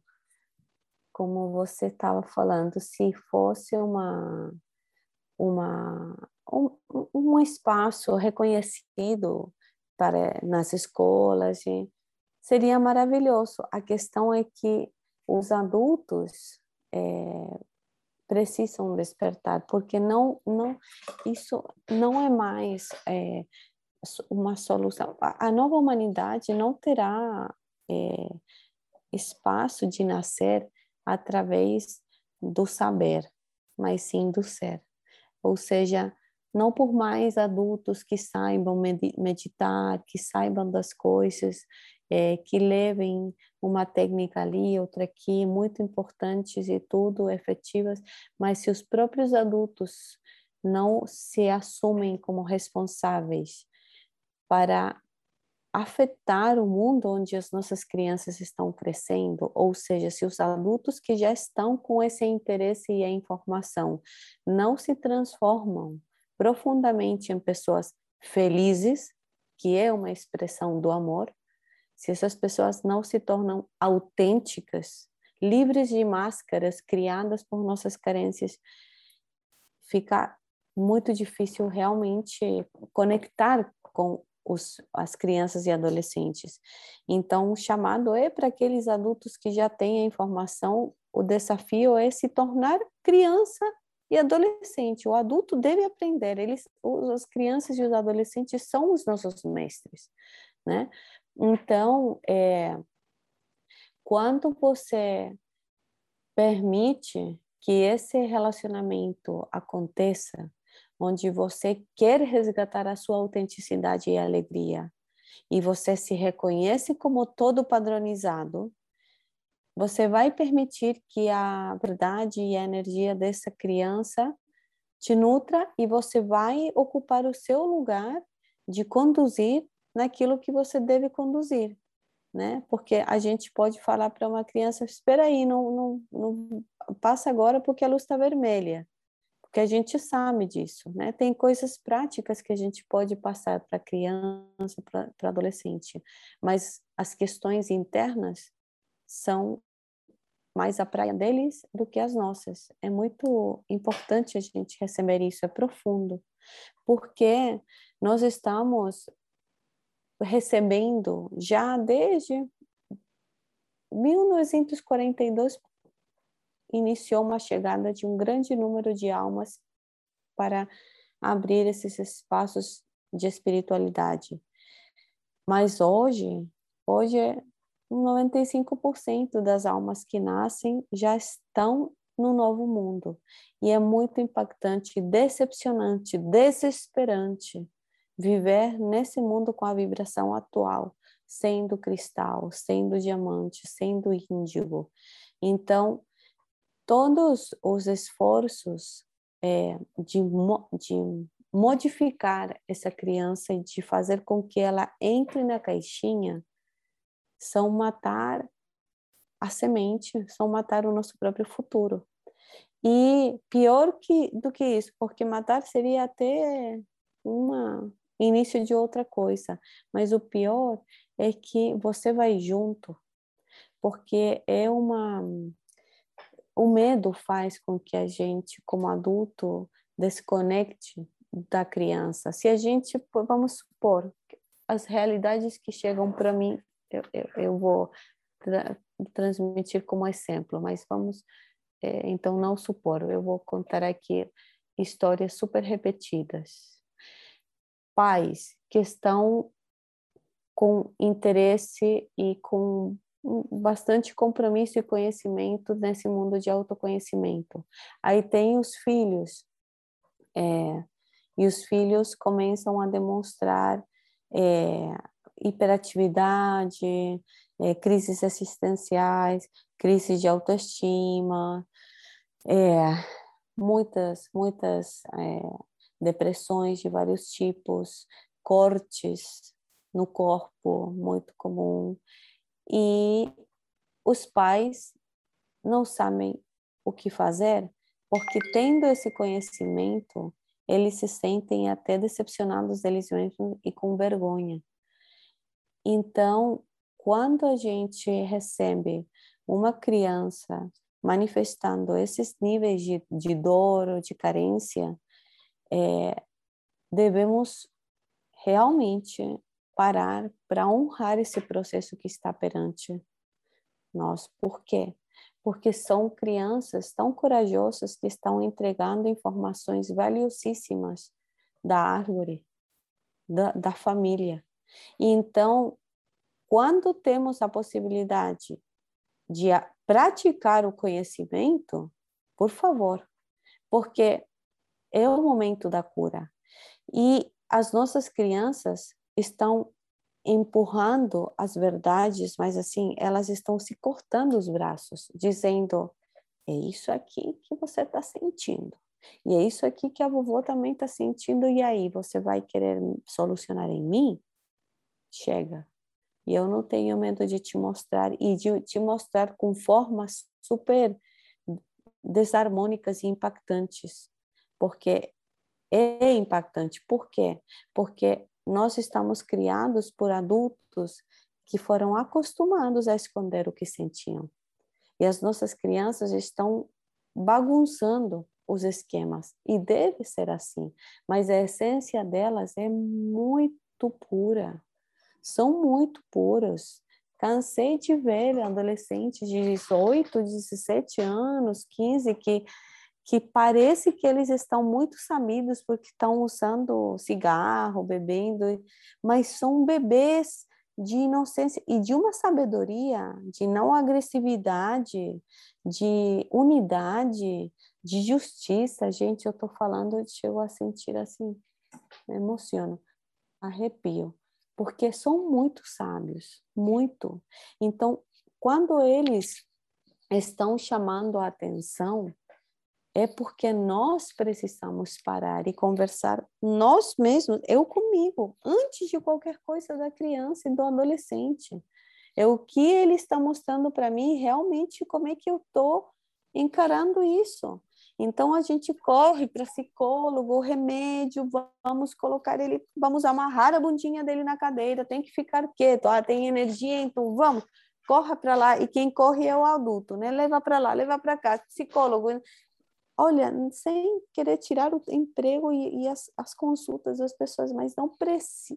como você estava falando, se fosse uma, uma, um, um espaço reconhecido para, nas escolas, seria maravilhoso. A questão é que os adultos é, precisam despertar, porque não, não, isso não é mais é, uma solução. A, nova humanidade não terá é, espaço de nascer através do saber, mas sim do ser. Ou seja, não por mais adultos que saibam meditar, que saibam das coisas, é, que levem uma técnica ali, outra aqui, muito importantes e tudo efetivas, mas se os próprios adultos não se assumem como responsáveis para afetar o mundo onde as nossas crianças estão crescendo, ou seja, se os adultos que já estão com esse interesse e a informação não se transformam profundamente em pessoas felizes, que é uma expressão do amor, se essas pessoas não se tornam autênticas, livres de máscaras criadas por nossas carências, fica muito difícil realmente conectar com os, as crianças e adolescentes. Então, o chamado é para aqueles adultos que já têm a informação, o desafio é se tornar criança e adolescente. O adulto deve aprender, eles, as crianças e os adolescentes são os nossos mestres, né? Então, é, quando você permite que esse relacionamento aconteça, onde você quer resgatar a sua autenticidade e alegria, e você se reconhece como todo padronizado, você vai permitir que a verdade e a energia dessa criança te nutra e você vai ocupar o seu lugar de conduzir naquilo que você deve conduzir, né? Porque a gente pode falar para uma criança, espera aí, não, não, não passa agora porque a luz está vermelha, porque a gente sabe disso, né? Tem coisas práticas que a gente pode passar para criança, para adolescente, mas as questões internas são mais a praia deles do que as nossas. É muito importante a gente receber isso, é profundo, porque nós estamos recebendo já desde 1942 iniciou uma chegada de um grande número de almas para abrir esses espaços de espiritualidade. Mas hoje, hoje 95% das almas que nascem já estão no novo mundo. E é muito impactante, decepcionante, desesperante viver nesse mundo com a vibração atual, sendo cristal, sendo diamante, sendo índigo. Então, todos os esforços é, de, de modificar essa criança e de fazer com que ela entre na caixinha são matar a semente, são matar o nosso próprio futuro. E pior que, do que isso, porque matar seria até um início de outra coisa, mas o pior é que você vai junto, porque é uma. O medo faz com que a gente, como adulto, desconecte da criança. Se a gente, vamos supor, as realidades que chegam para mim eu, eu, eu vou tra transmitir como exemplo, mas vamos, é, então, não supor, eu vou contar aqui histórias super repetidas. Pais que estão com interesse e com bastante compromisso e conhecimento nesse mundo de autoconhecimento. Aí tem os filhos, é, e os filhos começam a demonstrar é, hiperatividade, é, crises existenciais, crises de autoestima, é, muitas, muitas é, depressões de vários tipos, cortes no corpo, muito comum. E os pais não sabem o que fazer, porque tendo esse conhecimento, eles se sentem até decepcionados deles mesmos e com vergonha. Então, quando a gente recebe uma criança manifestando esses níveis de, de dor ou de carência, é, devemos realmente parar para honrar esse processo que está perante nós. Por quê? Porque são crianças tão corajosas que estão entregando informações valiosíssimas da árvore, da, da família. E então, quando temos a possibilidade de praticar o conhecimento, por favor, porque é o momento da cura. E as nossas crianças estão empurrando as verdades, mas assim, elas estão se cortando os braços, dizendo: é isso aqui que você está sentindo. E é isso aqui que a vovó também está sentindo, e aí, você vai querer solucionar em mim? chega. E eu não tenho medo de te mostrar e de te mostrar com formas super desarmônicas e impactantes, porque é impactante. Por quê? Porque nós estamos criados por adultos que foram acostumados a esconder o que sentiam. E as nossas crianças estão bagunçando os esquemas. E deve ser assim. Mas a essência delas é muito pura são muito puras. Cansei de ver adolescentes de 18, 17 anos, 15, que, que parece que eles estão muito sabidos porque estão usando cigarro, bebendo, mas são bebês de inocência e de uma sabedoria, de não agressividade, de unidade, de justiça. Gente, eu estou falando, chego a sentir assim, me emociono, arrepio porque são muito sábios, muito. Então, quando eles estão chamando a atenção, é porque nós precisamos parar e conversar nós mesmos, eu comigo, antes de qualquer coisa da criança e do adolescente. É o que ele está mostrando para mim realmente como é que eu estou encarando isso. Então a gente corre para psicólogo, remédio, vamos colocar ele, vamos amarrar a bundinha dele na cadeira, tem que ficar quieto, ah, tem energia, então vamos, corra para lá e quem corre é o adulto, né? Leva para lá, leva para cá, psicólogo. Olha, sem querer tirar o emprego e, e as, as, consultas das pessoas, mas não,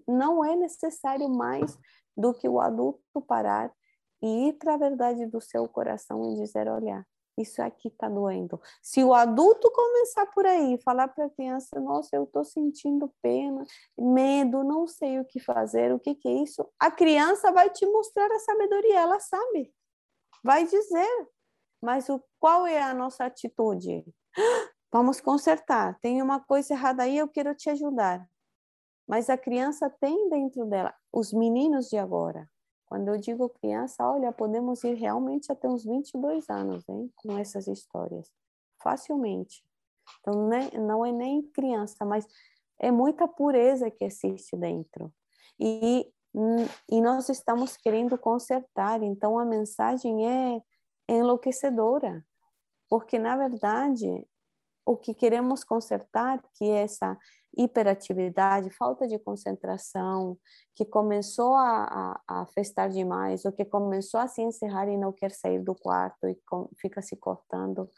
não é necessário mais do que o adulto parar e ir para a verdade do seu coração e dizer: olha, isso aqui está doendo. Se o adulto começar por aí, falar para a criança: nossa, eu estou sentindo pena, medo, não sei o que fazer, o que, que é isso, a criança vai te mostrar a sabedoria, ela sabe, vai dizer. Mas o, qual é a nossa atitude? Vamos consertar. Tem uma coisa errada aí, eu quero te ajudar. Mas a criança tem dentro dela, os meninos de agora. Quando eu digo criança, olha, podemos ir realmente até uns 22 anos, hein, com essas histórias, facilmente. Então, né, não é nem criança, mas é muita pureza que existe dentro. E, e nós estamos querendo consertar, então a mensagem é enlouquecedora, porque, na verdade, o que queremos consertar, que é essa hiperatividade, falta de concentração, que começou a, a, a, festar demais, ou que começou a se encerrar e não quer sair do quarto e com, fica se cortando,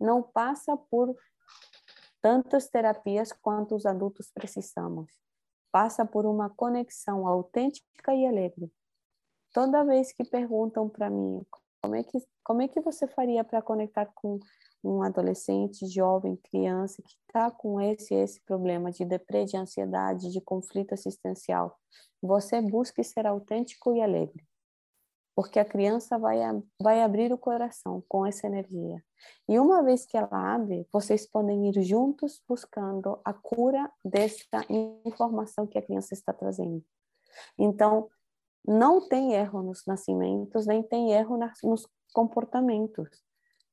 não passa por tantas terapias quanto os adultos precisamos. Passa por uma conexão autêntica e alegre. Toda vez que perguntam para mim como é que como é que você faria para conectar com um adolescente, jovem, criança que está com esse esse problema de depressão, de ansiedade, de conflito assistencial, você busque ser autêntico e alegre, porque a criança vai vai abrir o coração com essa energia. E uma vez que ela abre, vocês podem ir juntos buscando a cura dessa informação que a criança está trazendo. Então, não tem erro nos nascimentos, nem tem erro nos comportamentos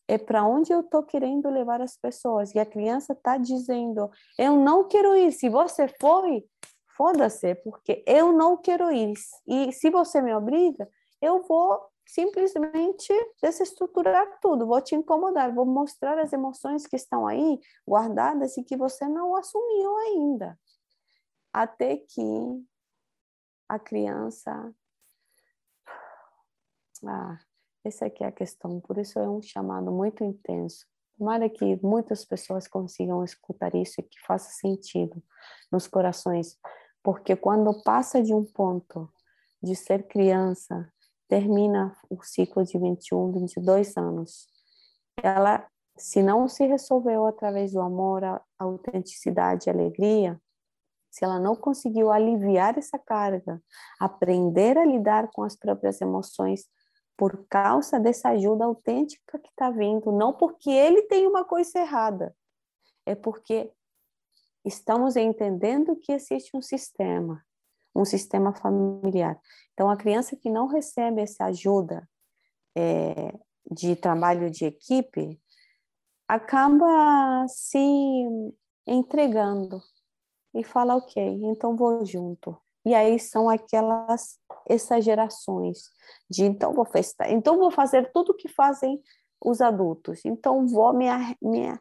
é para onde eu estou querendo levar as pessoas. E a criança está dizendo: eu não quero ir. Se você foi, foda-se, porque eu não quero ir. E se você me obriga, eu vou simplesmente desestruturar tudo, vou te incomodar, vou mostrar as emoções que estão aí guardadas e que você não assumiu ainda. Até que a criança. Ah, essa aqui é a questão, por isso é um chamado muito intenso. Tomara que muitas pessoas consigam escutar isso e que faça sentido nos corações, porque quando passa de um ponto de ser criança, termina o ciclo de 21, 22 anos, ela, se não se resolveu através do amor, a autenticidade, a alegria, se ela não conseguiu aliviar essa carga, aprender a lidar com as próprias emoções, por causa dessa ajuda autêntica que está vindo, não porque ele tem uma coisa errada, é porque estamos entendendo que existe um sistema, um sistema familiar. Então, a criança que não recebe essa ajuda é, de trabalho de equipe acaba se entregando e fala, ok, então vou junto. E aí são aquelas exagerações de então vou festar, então vou fazer tudo o que fazem os adultos, então vou me, me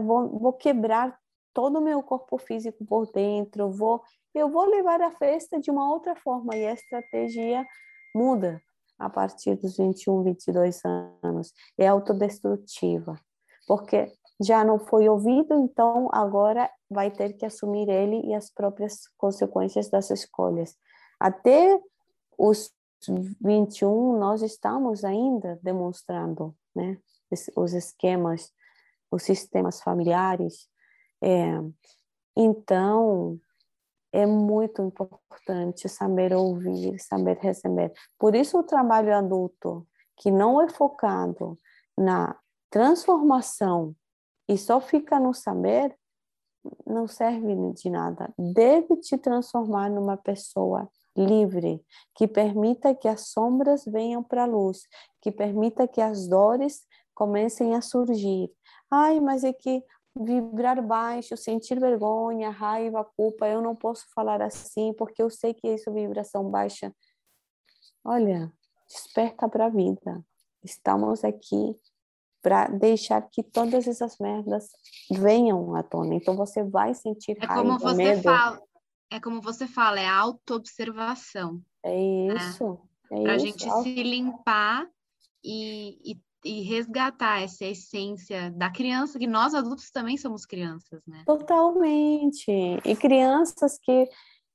vou, vou quebrar todo o meu corpo físico por dentro, vou eu vou levar a festa de uma outra forma e a estratégia muda a partir dos 21, 22 anos, é autodestrutiva, porque já não foi ouvido, então agora vai ter que assumir ele e as próprias consequências das escolhas. Até os 21, nós estamos ainda demonstrando né, os esquemas, os sistemas familiares. É, então, é muito importante saber ouvir, saber receber. Por isso, o trabalho adulto, que não é focado na transformação e só fica no saber, não serve de nada. Deve te transformar numa pessoa livre, que permita que as sombras venham para a luz, que permita que as dores comecem a surgir. Ai, mas é que vibrar baixo, sentir vergonha, raiva, culpa, eu não posso falar assim porque eu sei que isso é vibração baixa. Olha, desperta para a vida. Estamos aqui para deixar que todas essas merdas venham à tona. Então você vai sentir é raiva, como você medo. fala, é como você fala, é autoobservação. É isso. É, é para a gente auto... se limpar e, e, e, resgatar essa essência da criança, que nós adultos também somos crianças, né? Totalmente. E crianças que,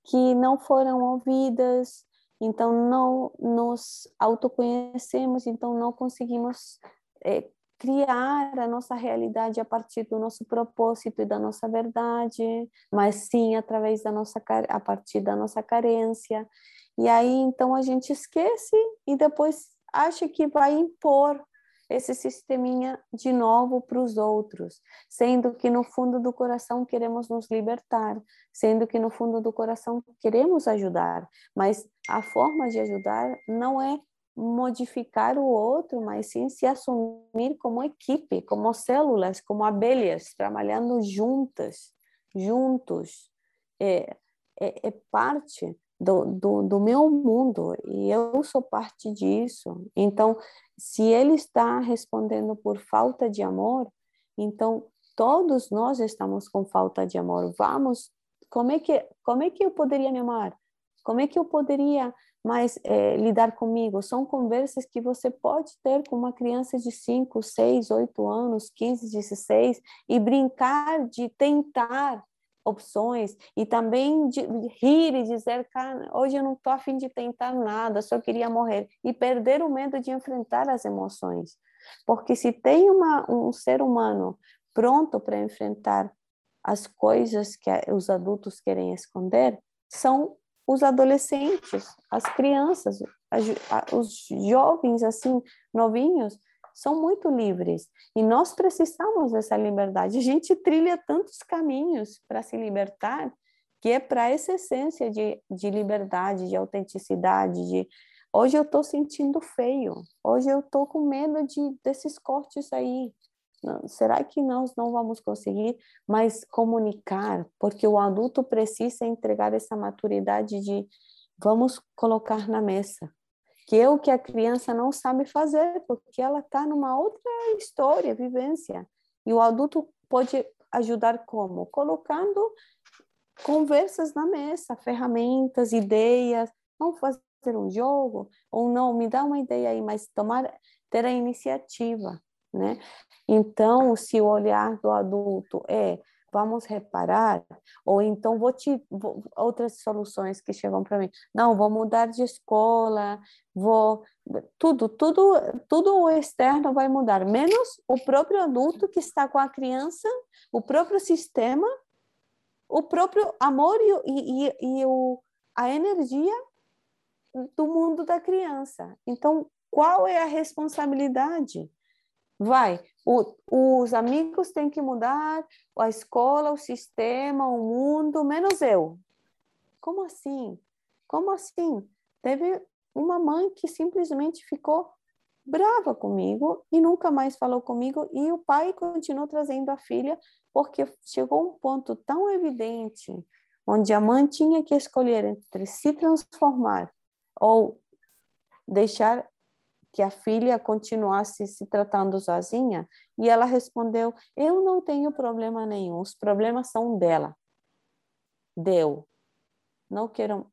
que não foram ouvidas, então não nos autoconhecemos, então não conseguimos é, criar a nossa realidade a partir do nosso propósito e da nossa verdade, mas sim através da nossa a partir da nossa carência. E aí então a gente esquece e depois acha que vai impor esse sisteminha de novo para os outros, sendo que no fundo do coração queremos nos libertar, sendo que no fundo do coração queremos ajudar, mas a forma de ajudar não é modificar o outro, mas sim se assumir como equipe, como células, como abelhas, trabalhando juntas, juntos. É, é, é parte do, do, do, meu mundo e eu sou parte disso. Então, se ele está respondendo por falta de amor, então todos nós estamos com falta de amor. Vamos, como é que como é que eu poderia me amar? Como é que eu poderia mais é, lidar comigo? São conversas que você pode ter com uma criança de 5, 6, 8 anos, 15, 16 e brincar de tentar opções e também de rir e dizer, cara, hoje eu não estou afim de tentar nada, só queria morrer e perder o medo de enfrentar as emoções, porque se tem uma, um ser humano pronto para enfrentar as coisas que os adultos querem esconder, são os adolescentes, as crianças, os jovens assim novinhos são muito livres. E nós precisamos dessa liberdade. A gente trilha tantos caminhos para se libertar que é para essa essência de, de liberdade, de autenticidade, de hoje eu estou sentindo feio, hoje eu estou com medo de desses cortes aí, será que nós não vamos conseguir mais comunicar? Porque o adulto precisa entregar essa maturidade de vamos colocar na mesa, que é o que a criança não sabe fazer, porque ela está numa outra história, vivência. E o adulto pode ajudar como? Colocando conversas na mesa, ferramentas, ideias, vamos fazer um jogo, ou não, me dá uma ideia aí, mas tomar, ter a iniciativa né? Então, se o olhar do adulto é vamos reparar, ou então vou te vou, outras soluções que chegam para mim. Não, vou mudar de escola, vou tudo, tudo, tudo o externo vai mudar, menos o próprio adulto que está com a criança, o próprio sistema, o próprio amor e, e, e o, a energia do mundo da criança. Então, qual é a responsabilidade? Vai, o, os amigos têm que mudar, a escola, o sistema, o mundo, menos eu. Como assim? Como assim? Teve uma mãe que simplesmente ficou brava comigo e nunca mais falou comigo e o pai continuou trazendo a filha porque chegou um ponto tão evidente onde a mãe tinha que escolher entre se transformar ou deixar que a filha continuasse se tratando sozinha, e ela respondeu: Eu não tenho problema nenhum, os problemas são dela. Deu. Não quero.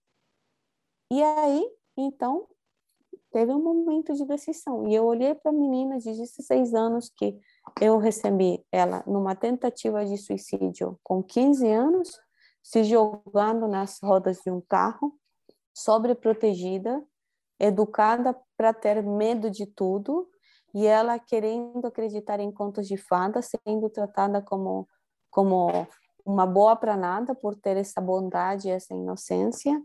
E aí, então, teve um momento de decisão. E eu olhei para a menina de 16 anos que eu recebi ela numa tentativa de suicídio com 15 anos, se jogando nas rodas de um carro, sobreprotegida, educada para ter medo de tudo e ela querendo acreditar em contos de fadas, sendo tratada como como uma boa para nada por ter essa bondade, essa inocência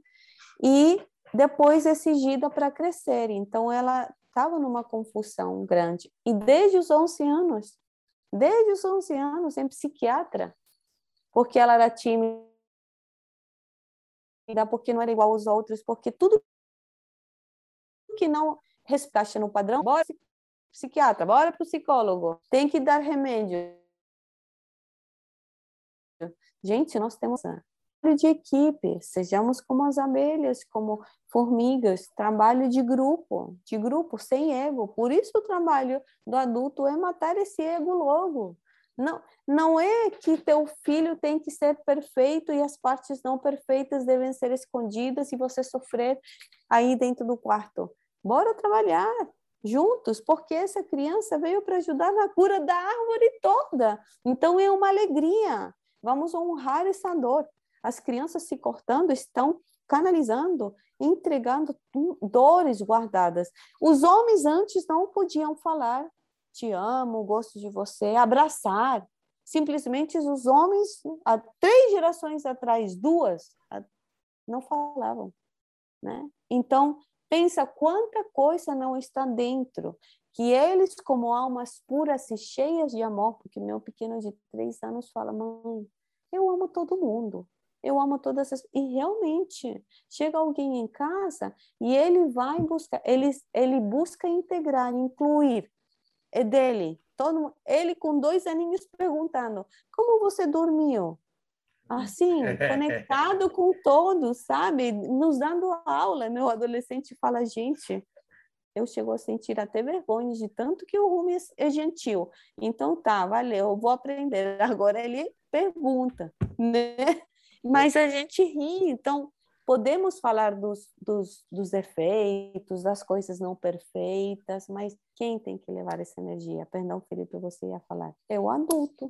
e depois exigida para crescer. Então ela estava numa confusão grande e desde os 11 anos, desde os 11 anos em psiquiatra, porque ela era tímida, porque não era igual aos outros, porque tudo que não respeita no padrão, bora psiquiatra, bora para o psicólogo, tem que dar remédio, Gente, nós temos trabalho de equipe, sejamos como as abelhas, como formigas, trabalho de grupo, de grupo, sem ego. Por isso o trabalho do adulto é matar esse ego logo. Não, não é que teu filho tem que ser perfeito e as partes não perfeitas devem ser escondidas e você sofrer aí dentro do quarto. Bora trabalhar juntos, porque essa criança veio para ajudar na cura da árvore toda. Então é uma alegria. Vamos honrar essa dor. As crianças se cortando estão canalizando, entregando dores guardadas. Os homens antes não podiam falar te amo, gosto de você, abraçar. Simplesmente os homens, há três gerações atrás, duas, não falavam, né? Então, pensa quanta coisa não está dentro, que eles, como almas puras e cheias de amor, porque meu pequeno de três anos fala, mãe, eu amo todo mundo, eu amo todas as... E realmente, chega alguém em casa e ele vai buscar, ele, ele busca integrar, incluir é dele. Todo, ele com dois aninhos perguntando: como você dormiu? Assim, conectado com todos, sabe? Nos dando aula. Meu adolescente fala: gente, eu chego a sentir até vergonha de tanto que o Rumi é gentil. Então tá, valeu, eu vou aprender. Agora ele pergunta, né? Mas a gente ri. Então, podemos falar dos, dos, dos defeitos, das coisas não perfeitas, mas quem tem que levar essa energia? Perdão, Felipe, você ia falar. É o adulto.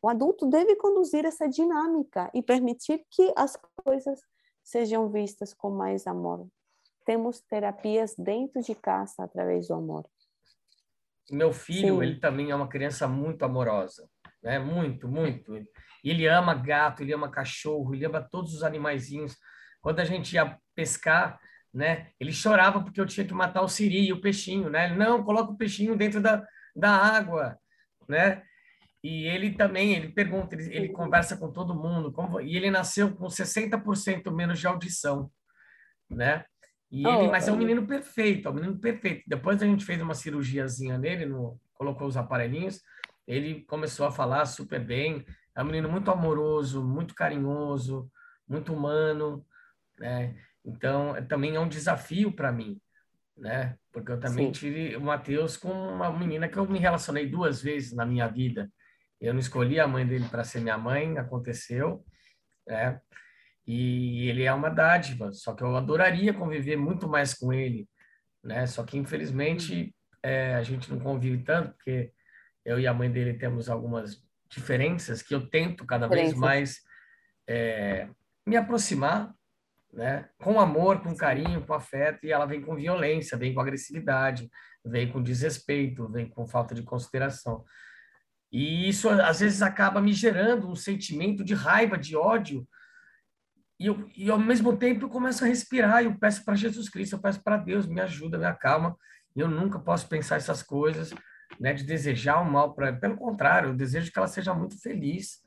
O adulto deve conduzir essa dinâmica e permitir que as coisas sejam vistas com mais amor. Temos terapias dentro de casa através do amor. Meu filho, Sim. ele também é uma criança muito amorosa, né? Muito, muito. Ele ama gato, ele ama cachorro, ele ama todos os animaizinhos quando a gente ia pescar, né? Ele chorava porque eu tinha que matar o siri e o peixinho, né? Ele, não, coloca o peixinho dentro da, da água, né? E ele também, ele pergunta, ele, ele conversa com todo mundo, como, e ele nasceu com 60% menos de audição, né? E ele, oh, mas é um menino perfeito, é um menino perfeito. Depois a gente fez uma cirurgiazinha nele, no, colocou os aparelhinhos, ele começou a falar super bem. É um menino muito amoroso, muito carinhoso, muito humano, né? Então, é, também é um desafio para mim, né? Porque eu também Sim. tive o Matheus com uma menina que eu me relacionei duas vezes na minha vida. Eu não escolhi a mãe dele para ser minha mãe, aconteceu, né? E ele é uma dádiva, só que eu adoraria conviver muito mais com ele, né? Só que infelizmente é, a gente não convive tanto, porque eu e a mãe dele temos algumas diferenças que eu tento cada vez mais é, me aproximar, né? Com amor, com carinho, com afeto, e ela vem com violência, vem com agressividade, vem com desrespeito, vem com falta de consideração. E isso às vezes acaba me gerando um sentimento de raiva, de ódio. E, eu, e ao mesmo tempo eu começo a respirar e eu peço para Jesus Cristo, eu peço para Deus, me ajuda, me acalma. Eu nunca posso pensar essas coisas, né, de desejar o mal para. Pelo contrário, eu desejo que ela seja muito feliz.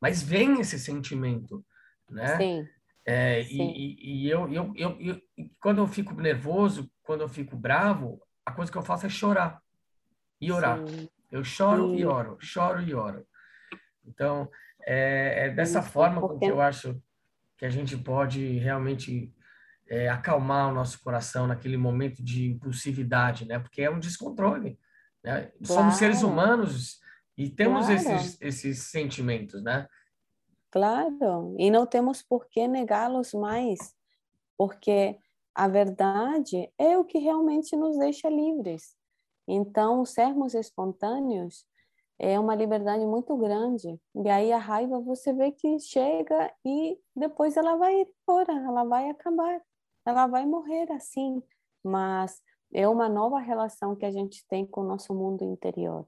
Mas vem esse sentimento, né? Sim. É, e, e, e eu, eu, eu, eu, quando eu fico nervoso, quando eu fico bravo, a coisa que eu faço é chorar e orar. Sim. Eu choro e oro, choro e oro. Então, é, é dessa forma que eu acho que a gente pode realmente é, acalmar o nosso coração naquele momento de impulsividade, né? Porque é um descontrole. Né? Claro. Somos seres humanos e temos claro. esses, esses sentimentos, né? Claro, e não temos por que negá-los mais, porque a verdade é o que realmente nos deixa livres. Então, sermos espontâneos é uma liberdade muito grande. E aí a raiva você vê que chega e depois ela vai embora, ela vai acabar, ela vai morrer assim. Mas é uma nova relação que a gente tem com o nosso mundo interior.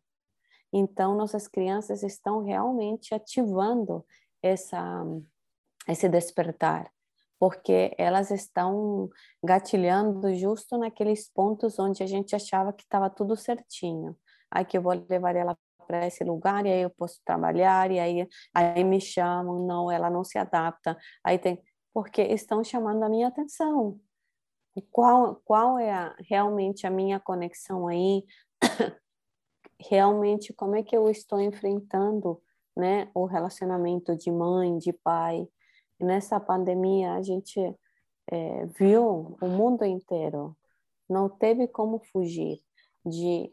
Então, nossas crianças estão realmente ativando essa, esse despertar, porque elas estão gatilhando justo naqueles pontos onde a gente achava que estava tudo certinho. Aí que eu vou levar ela para esse lugar e aí eu posso trabalhar e aí aí me chamam, não, ela não se adapta. Aí tem porque estão chamando a minha atenção. Qual qual é a, realmente a minha conexão aí? realmente como é que eu estou enfrentando né, o relacionamento de mãe, de pai. Nessa pandemia a gente é, viu o mundo inteiro, não teve como fugir de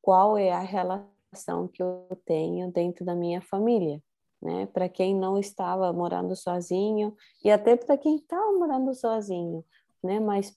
qual é a relação que eu tenho dentro da minha família, né? Para quem não estava morando sozinho e até para quem estava morando sozinho, né? Mas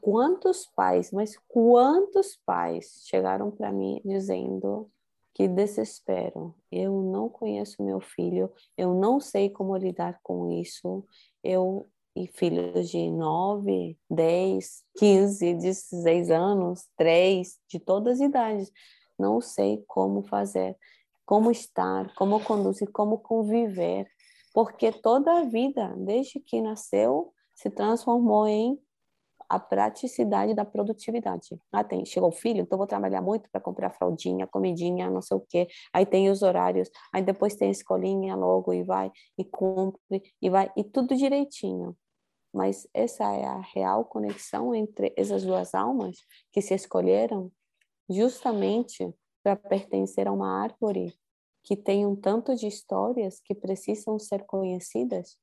quantos pais, mas quantos pais chegaram para mim dizendo que desespero, eu não conheço meu filho, eu não sei como lidar com isso, eu e filhos de 9, 10, 15, 16 anos, 3, de todas as idades. Não sei como fazer, como estar, como conduzir, como conviver, porque toda a vida, desde que nasceu, se transformou em a praticidade da produtividade. Ah, tem, chegou o filho, então vou trabalhar muito para comprar fraldinha, comidinha, não sei o quê. Aí tem os horários, aí depois tem a escolinha logo e vai e cumpre e vai e tudo direitinho. Mas essa é a real conexão entre essas duas almas que se escolheram justamente para pertencer a uma árvore que tem um tanto de histórias que precisam ser conhecidas.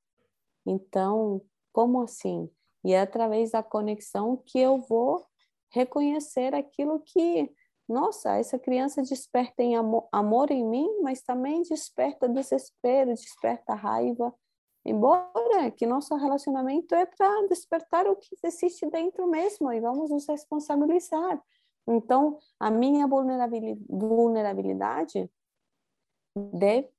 Então, como assim? E é através da conexão que eu vou reconhecer aquilo que, nossa, essa criança desperta em amor, amor em mim, mas também desperta desespero, desperta raiva. Embora que nosso relacionamento é para despertar o que existe dentro mesmo e vamos nos responsabilizar. Então, a minha vulnerabilidade deve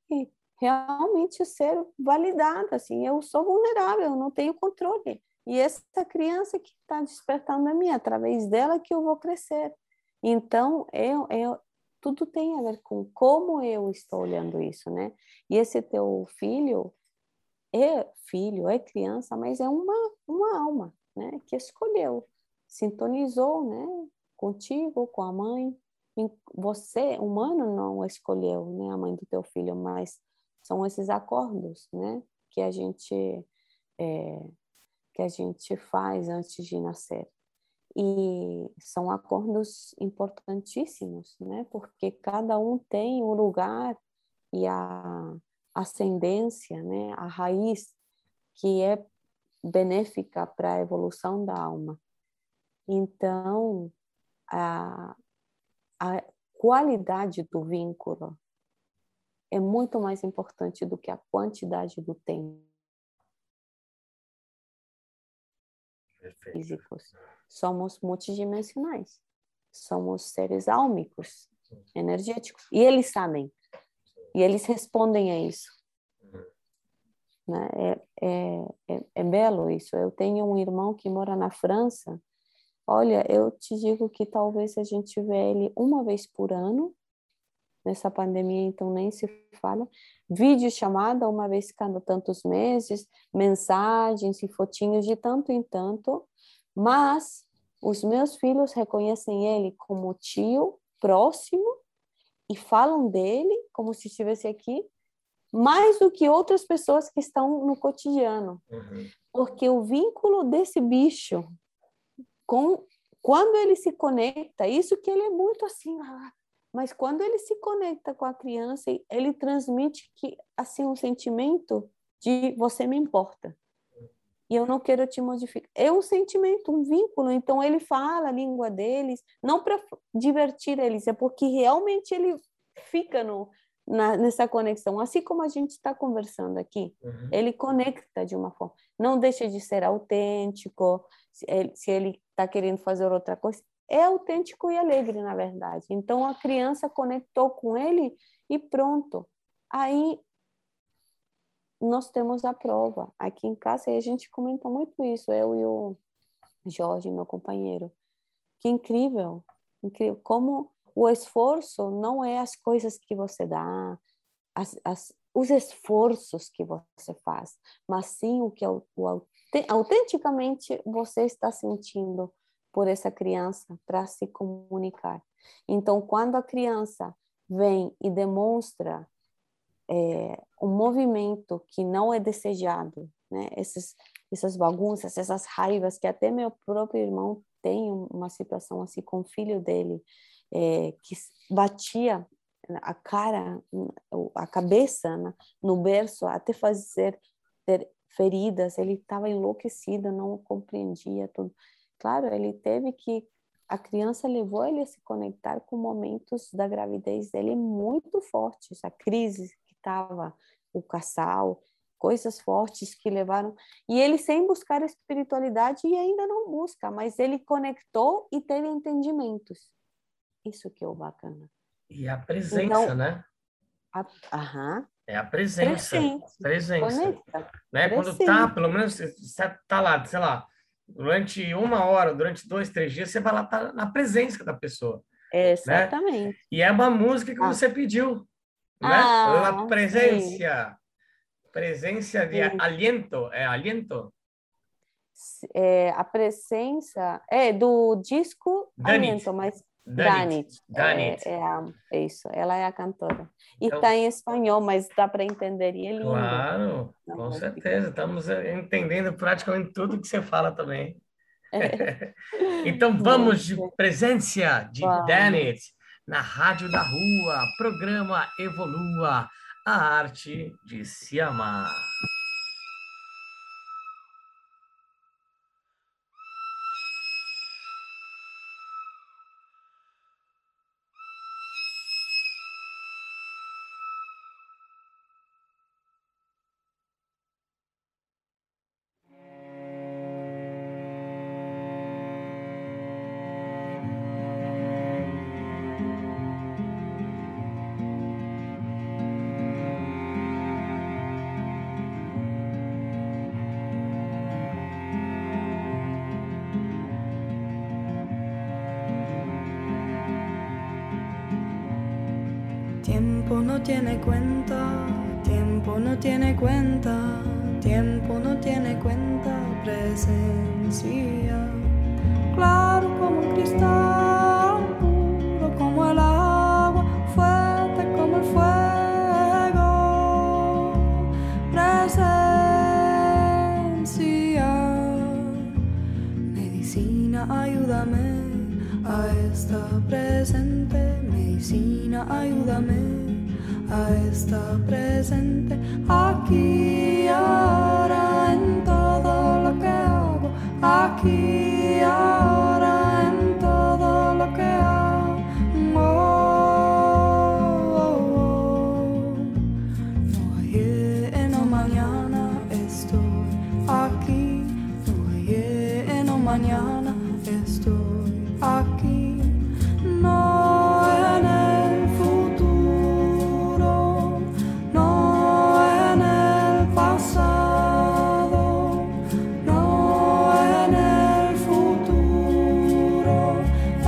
realmente ser validada. Assim, eu sou vulnerável, eu não tenho controle. E essa criança que está despertando a mim, através dela que eu vou crescer. Então, eu, eu, tudo tem a ver com como eu estou olhando isso, né? E esse teu filho é filho, é criança, mas é uma, uma alma, né? Que escolheu, sintonizou, né? Contigo, com a mãe. Você, humano, não escolheu, né? A mãe do teu filho, mas são esses acordos, né? Que a gente é, que a gente faz antes de nascer. E são acordos importantíssimos, né? Porque cada um tem o lugar e a ascendência, né? A raiz que é benéfica para a evolução da alma. Então, a, a qualidade do vínculo é muito mais importante do que a quantidade do tempo. Perfeito. físicos. Somos multidimensionais. Somos seres álmicos, energéticos. E eles sabem. E eles respondem a isso. Uhum. Né? É, é, é, é belo isso. Eu tenho um irmão que mora na França. Olha, eu te digo que talvez a gente vê ele uma vez por ano, nessa pandemia, então nem se fala. Vídeo chamada uma vez cada tantos meses, mensagens e fotinhos de tanto em tanto, mas os meus filhos reconhecem ele como tio próximo e falam dele como se estivesse aqui, mais do que outras pessoas que estão no cotidiano. Uhum. Porque o vínculo desse bicho com quando ele se conecta, isso que ele é muito assim, ah, mas quando ele se conecta com a criança, ele transmite que assim um sentimento de você me importa. E eu não quero te modificar. É um sentimento, um vínculo. Então ele fala a língua deles, não para divertir eles, é porque realmente ele fica no, na, nessa conexão. Assim como a gente está conversando aqui, uhum. ele conecta de uma forma. Não deixa de ser autêntico. Se ele está querendo fazer outra coisa, é autêntico e alegre, na verdade. Então a criança conectou com ele e pronto. Aí nós temos a prova. Aqui em casa e a gente comenta muito isso, eu e o Jorge, meu companheiro. Que incrível, incrível como o esforço não é as coisas que você dá, as, as, os esforços que você faz, mas sim o que o, o, autenticamente você está sentindo por essa criança para se comunicar. Então, quando a criança vem e demonstra é, um movimento que não é desejado, né? Essas, bagunças, essas raivas que até meu próprio irmão tem uma situação assim com o filho dele é, que batia a cara, a cabeça né, no berço, até fazer ter feridas, ele estava enlouquecido, não compreendia tudo. Claro, ele teve que a criança levou ele a se conectar com momentos da gravidez dele muito fortes, a crise que estava, o casal, coisas fortes que levaram. E ele sem buscar a espiritualidade e ainda não busca, mas ele conectou e teve entendimentos. Isso que é o bacana. E a presença, então, né? A, aham. É a presença. Presença. presença Conecta. Né? Quando tá, pelo menos, tá lá, sei lá, durante uma hora, durante dois, três dias, você vai lá tá na presença da pessoa. Né? Exatamente. Né? E é uma música que ah. você pediu, né? Ah, a presença. Presença de sim. aliento, é aliento? É, a presença é do disco Danit. Aliento, mas Danit. Danit. É, é, é, isso, ela é a cantora. E está então, em espanhol, mas dá para entender e é lindo. Claro, com certeza. Estamos eh, entendendo praticamente tudo que você fala também. É. então vamos de presença de Uau. Danit na Rádio da Rua, programa Evolua, a arte de se amar.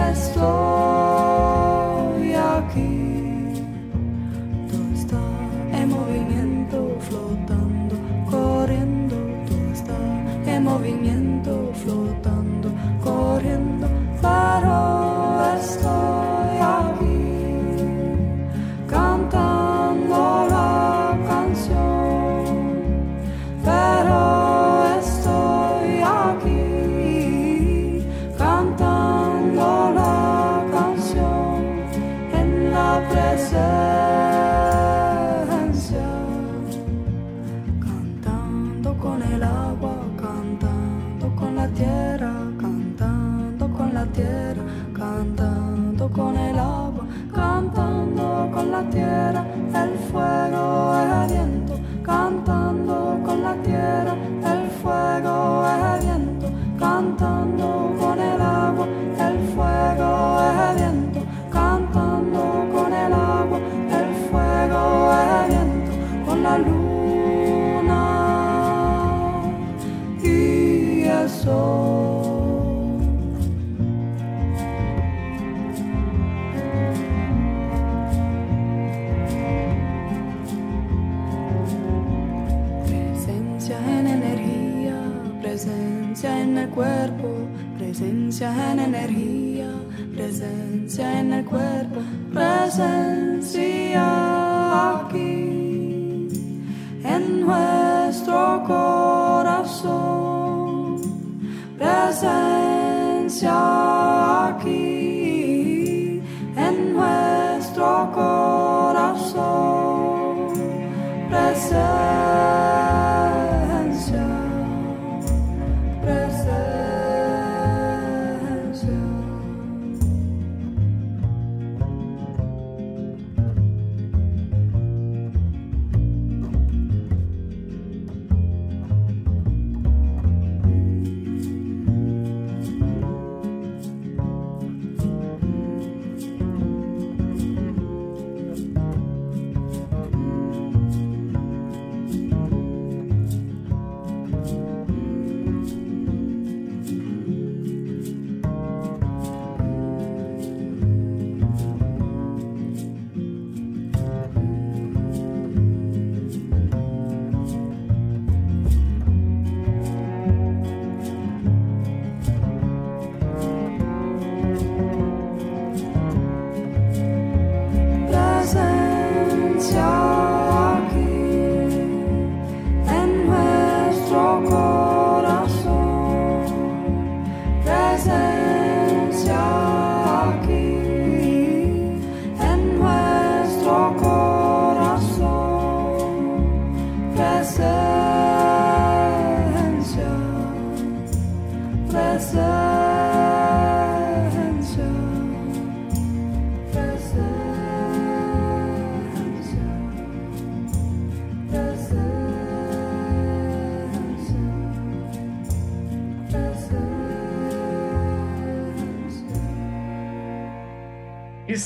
as.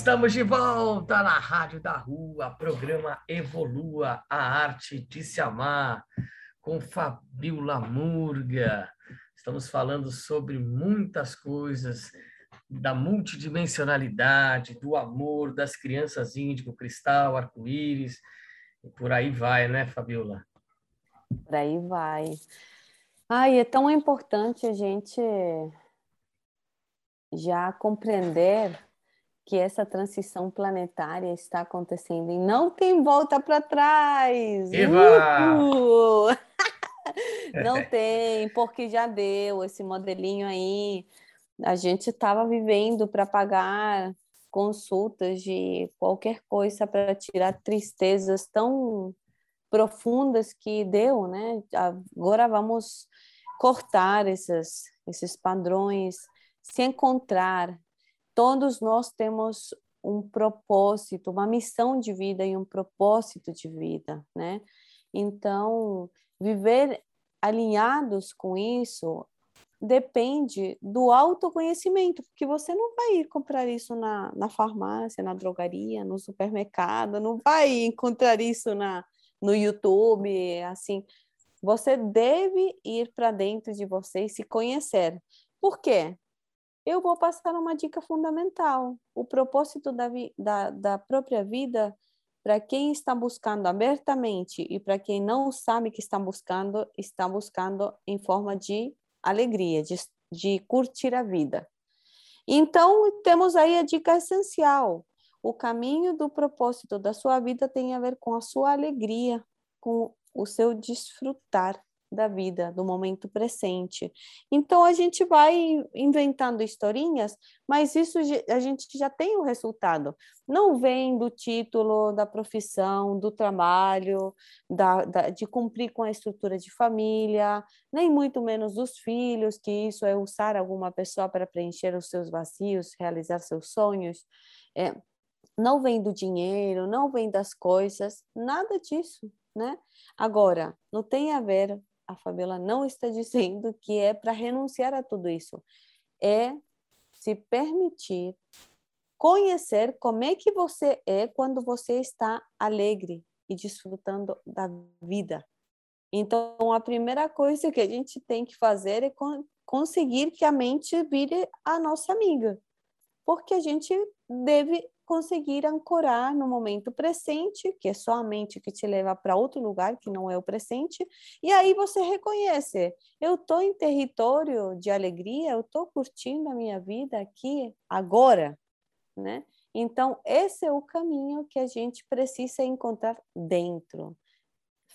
Estamos de volta na Rádio da Rua, programa Evolua, a arte de se amar, com Fabiola Murga. Estamos falando sobre muitas coisas, da multidimensionalidade, do amor, das crianças índigo, cristal, arco-íris, e por aí vai, né, Fabiola? Por aí vai. Ai, é tão importante a gente já compreender que essa transição planetária está acontecendo e não tem volta para trás. Eva! não tem, porque já deu esse modelinho aí. A gente estava vivendo para pagar consultas de qualquer coisa para tirar tristezas tão profundas que deu, né? Agora vamos cortar esses, esses padrões, se encontrar, todos nós temos um propósito, uma missão de vida e um propósito de vida, né? Então, viver alinhados com isso depende do autoconhecimento, porque você não vai ir comprar isso na, na farmácia, na drogaria, no supermercado, não vai encontrar isso na, no YouTube, assim. Você deve ir para dentro de você e se conhecer. Por quê? Eu vou passar uma dica fundamental. O propósito da, da, da própria vida, para quem está buscando abertamente e para quem não sabe que está buscando, está buscando em forma de alegria, de, de curtir a vida. Então, temos aí a dica essencial. O caminho do propósito da sua vida tem a ver com a sua alegria, com o seu desfrutar da vida, do momento presente. Então a gente vai inventando historinhas, mas isso a gente já tem o resultado. Não vem do título, da profissão, do trabalho, da, da, de cumprir com a estrutura de família, nem muito menos dos filhos, que isso é usar alguma pessoa para preencher os seus vazios, realizar seus sonhos. É, não vem do dinheiro, não vem das coisas, nada disso, né? Agora, não tem a ver a Fabiola não está dizendo que é para renunciar a tudo isso. É se permitir conhecer como é que você é quando você está alegre e desfrutando da vida. Então, a primeira coisa que a gente tem que fazer é conseguir que a mente vire a nossa amiga, porque a gente deve conseguir ancorar no momento presente, que é só a mente que te leva para outro lugar que não é o presente, e aí você reconhece, eu estou em território de alegria, eu estou curtindo a minha vida aqui agora, né? Então, esse é o caminho que a gente precisa encontrar dentro.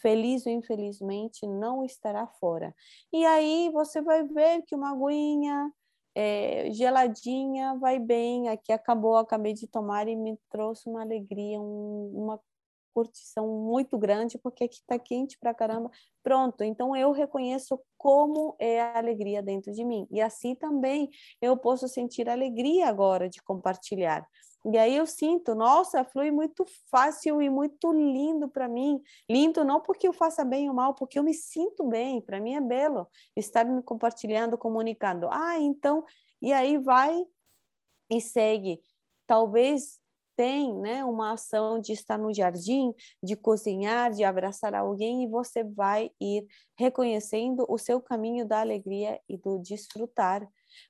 Feliz ou infelizmente não estará fora. E aí você vai ver que uma aguinha, é, geladinha, vai bem. Aqui acabou, acabei de tomar e me trouxe uma alegria, um, uma curtição muito grande, porque aqui está quente pra caramba. Pronto, então eu reconheço como é a alegria dentro de mim. E assim também eu posso sentir alegria agora de compartilhar. E aí eu sinto, nossa, flui muito fácil e muito lindo para mim. Lindo não porque eu faça bem ou mal, porque eu me sinto bem. Para mim é belo estar me compartilhando, comunicando. Ah, então, e aí vai e segue. Talvez tem né, uma ação de estar no jardim, de cozinhar, de abraçar alguém, e você vai ir reconhecendo o seu caminho da alegria e do desfrutar.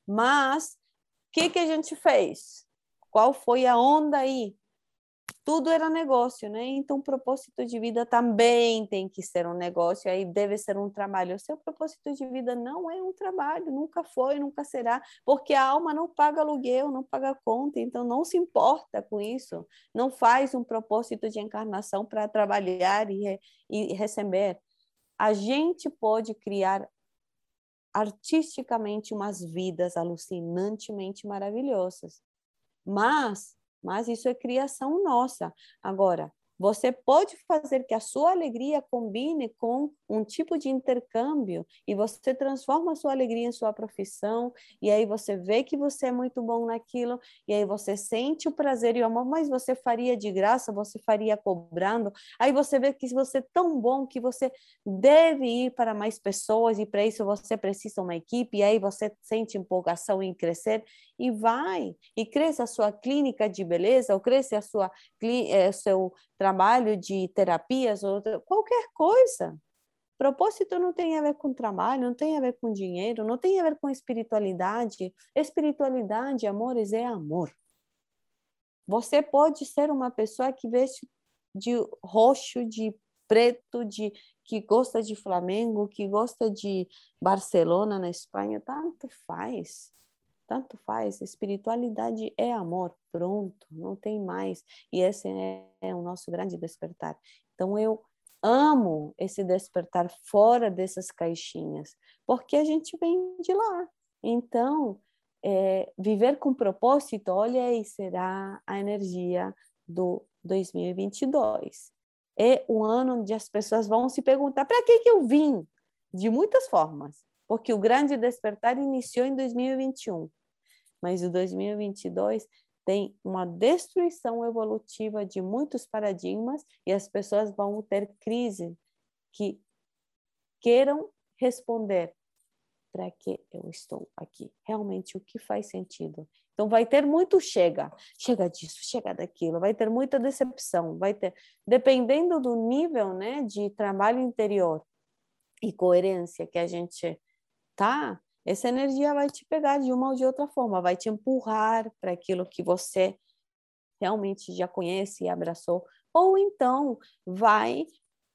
Mas, o que, que a gente fez? Qual foi a onda aí? Tudo era negócio, né? Então, o propósito de vida também tem que ser um negócio, aí deve ser um trabalho. O seu propósito de vida não é um trabalho, nunca foi, nunca será, porque a alma não paga aluguel, não paga conta, então não se importa com isso. Não faz um propósito de encarnação para trabalhar e, e receber. A gente pode criar artisticamente umas vidas alucinantemente maravilhosas. Mas, mas isso é criação nossa. Agora, Você pode fazer que a sua alegria combine com um tipo de intercâmbio e você transforma a sua alegria em sua profissão e aí você vê que você é muito bom naquilo e aí você sente o prazer e o amor, mas você faria de graça, você faria cobrando. Aí você vê que você é tão bom que você deve ir para mais pessoas e para isso você precisa uma equipe e aí você sente empolgação em crescer e vai e cresce a sua clínica de beleza ou cresce a sua é, seu trabalho de terapias ou qualquer coisa. Propósito não tem a ver com trabalho, não tem a ver com dinheiro, não tem a ver com espiritualidade. Espiritualidade, amores, é amor. Você pode ser uma pessoa que veste de roxo, de preto, de que gosta de Flamengo, que gosta de Barcelona na Espanha, tanto faz. Tanto faz. Espiritualidade é amor, pronto, não tem mais. E esse é, o nosso grande despertar. Então eu amo esse despertar fora dessas caixinhas, porque a gente vem de lá. Então, é, viver com propósito, olha aí, será a energia do 2022. É o ano onde as pessoas vão se perguntar: para que, que eu vim? De muitas formas, porque o grande despertar iniciou em 2021 mas o 2022 tem uma destruição evolutiva de muitos paradigmas e as pessoas vão ter crise que queiram responder para que eu estou aqui, realmente o que faz sentido. Então vai ter muito chega, chega disso, chega daquilo, vai ter muita decepção, vai ter, dependendo do nível, né, de trabalho interior e coerência que a gente essa energia vai te pegar de uma ou de outra forma, vai te empurrar para aquilo que você realmente já conhece e abraçou, ou então vai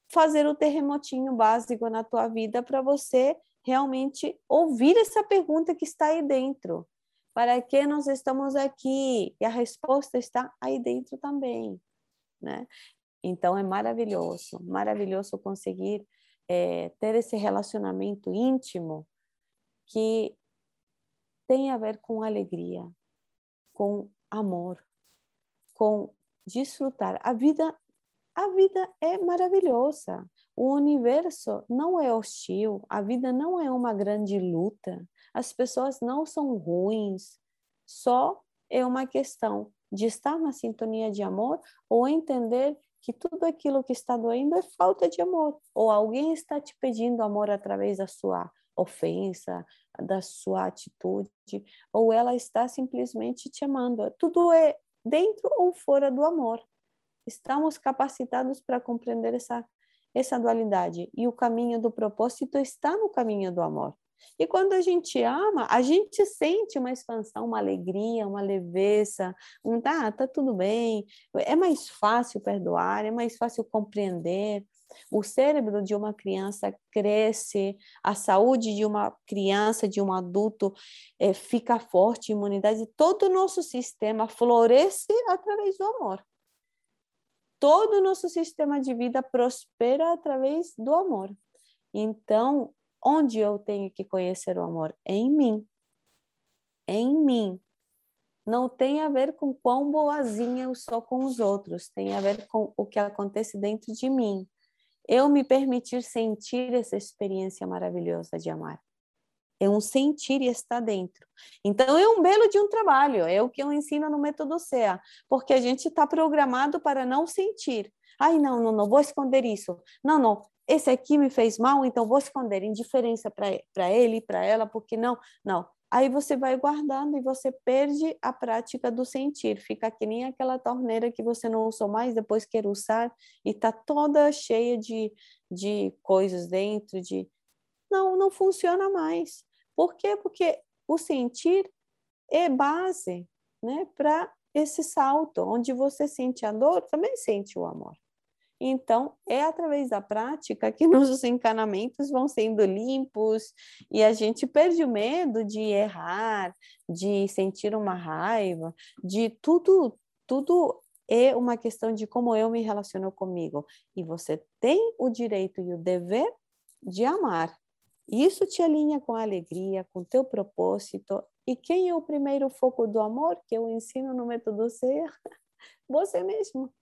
fazer o terremotinho básico na tua vida para você realmente ouvir essa pergunta que está aí dentro. Para que nós estamos aqui? E a resposta está aí dentro também, né? Então é maravilhoso, maravilhoso conseguir é, ter esse relacionamento íntimo que tem a ver com alegria, com amor, com desfrutar. A vida, a vida é maravilhosa. O universo não é hostil, a vida não é uma grande luta. As pessoas não são ruins. Só é uma questão de estar na sintonia de amor ou entender que tudo aquilo que está doendo é falta de amor, ou alguém está te pedindo amor através da sua ofensa, da sua atitude, ou ela está simplesmente te amando. Tudo é dentro ou fora do amor. Estamos capacitados para compreender essa, essa dualidade. E o caminho do propósito está no caminho do amor. E quando a gente ama, a gente sente uma expansão, uma alegria, uma leveza, um tá, tá tudo bem. É mais fácil perdoar, é mais fácil compreender. O cérebro de uma criança cresce, a saúde de uma criança, de um adulto é, fica forte, imunidade, todo o nosso sistema floresce através do amor. Todo o nosso sistema de vida prospera através do amor. Então, onde eu tenho que conhecer o amor? Em mim. Em mim. Não tem a ver com quão boazinha eu sou com os outros, tem a ver com o que acontece dentro de mim eu me permitir sentir essa experiência maravilhosa de amar. É um sentir e estar dentro. Então, é um belo de um trabalho, é o que eu ensino no método CEA, porque a gente está programado para não sentir. Ai, não, não, não, vou esconder isso. Não, não, esse aqui me fez mal, então vou esconder indiferença para ele, para ela, porque não, não. Aí você vai guardando e você perde a prática do sentir. Fica que nem aquela torneira que você não usou mais, depois quer usar e está toda cheia de, de coisas dentro, de... Não, não funciona mais. Por quê? Porque o sentir é base né, para esse salto, onde você sente a dor, também sente o amor. Então, é através da prática que nossos encanamentos vão sendo limpos e a gente perde o medo de errar, de sentir uma raiva, de tudo, tudo é uma questão de como eu me relaciono comigo. E você tem o direito e o dever de amar. Isso te alinha com a alegria, com teu propósito. E quem é o primeiro foco do amor que eu ensino no método ser? Você mesmo.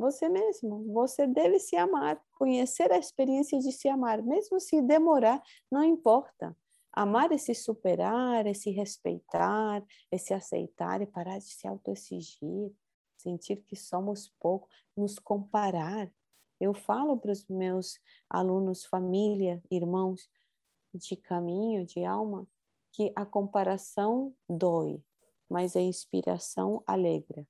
Você mesmo. Você deve se amar, conhecer a experiência de se amar, mesmo se demorar, não importa. Amar é se superar, é se respeitar, é se aceitar, é parar de se autoexigir, sentir que somos pouco, nos comparar. Eu falo para os meus alunos, família, irmãos de caminho, de alma, que a comparação dói, mas a inspiração alegra.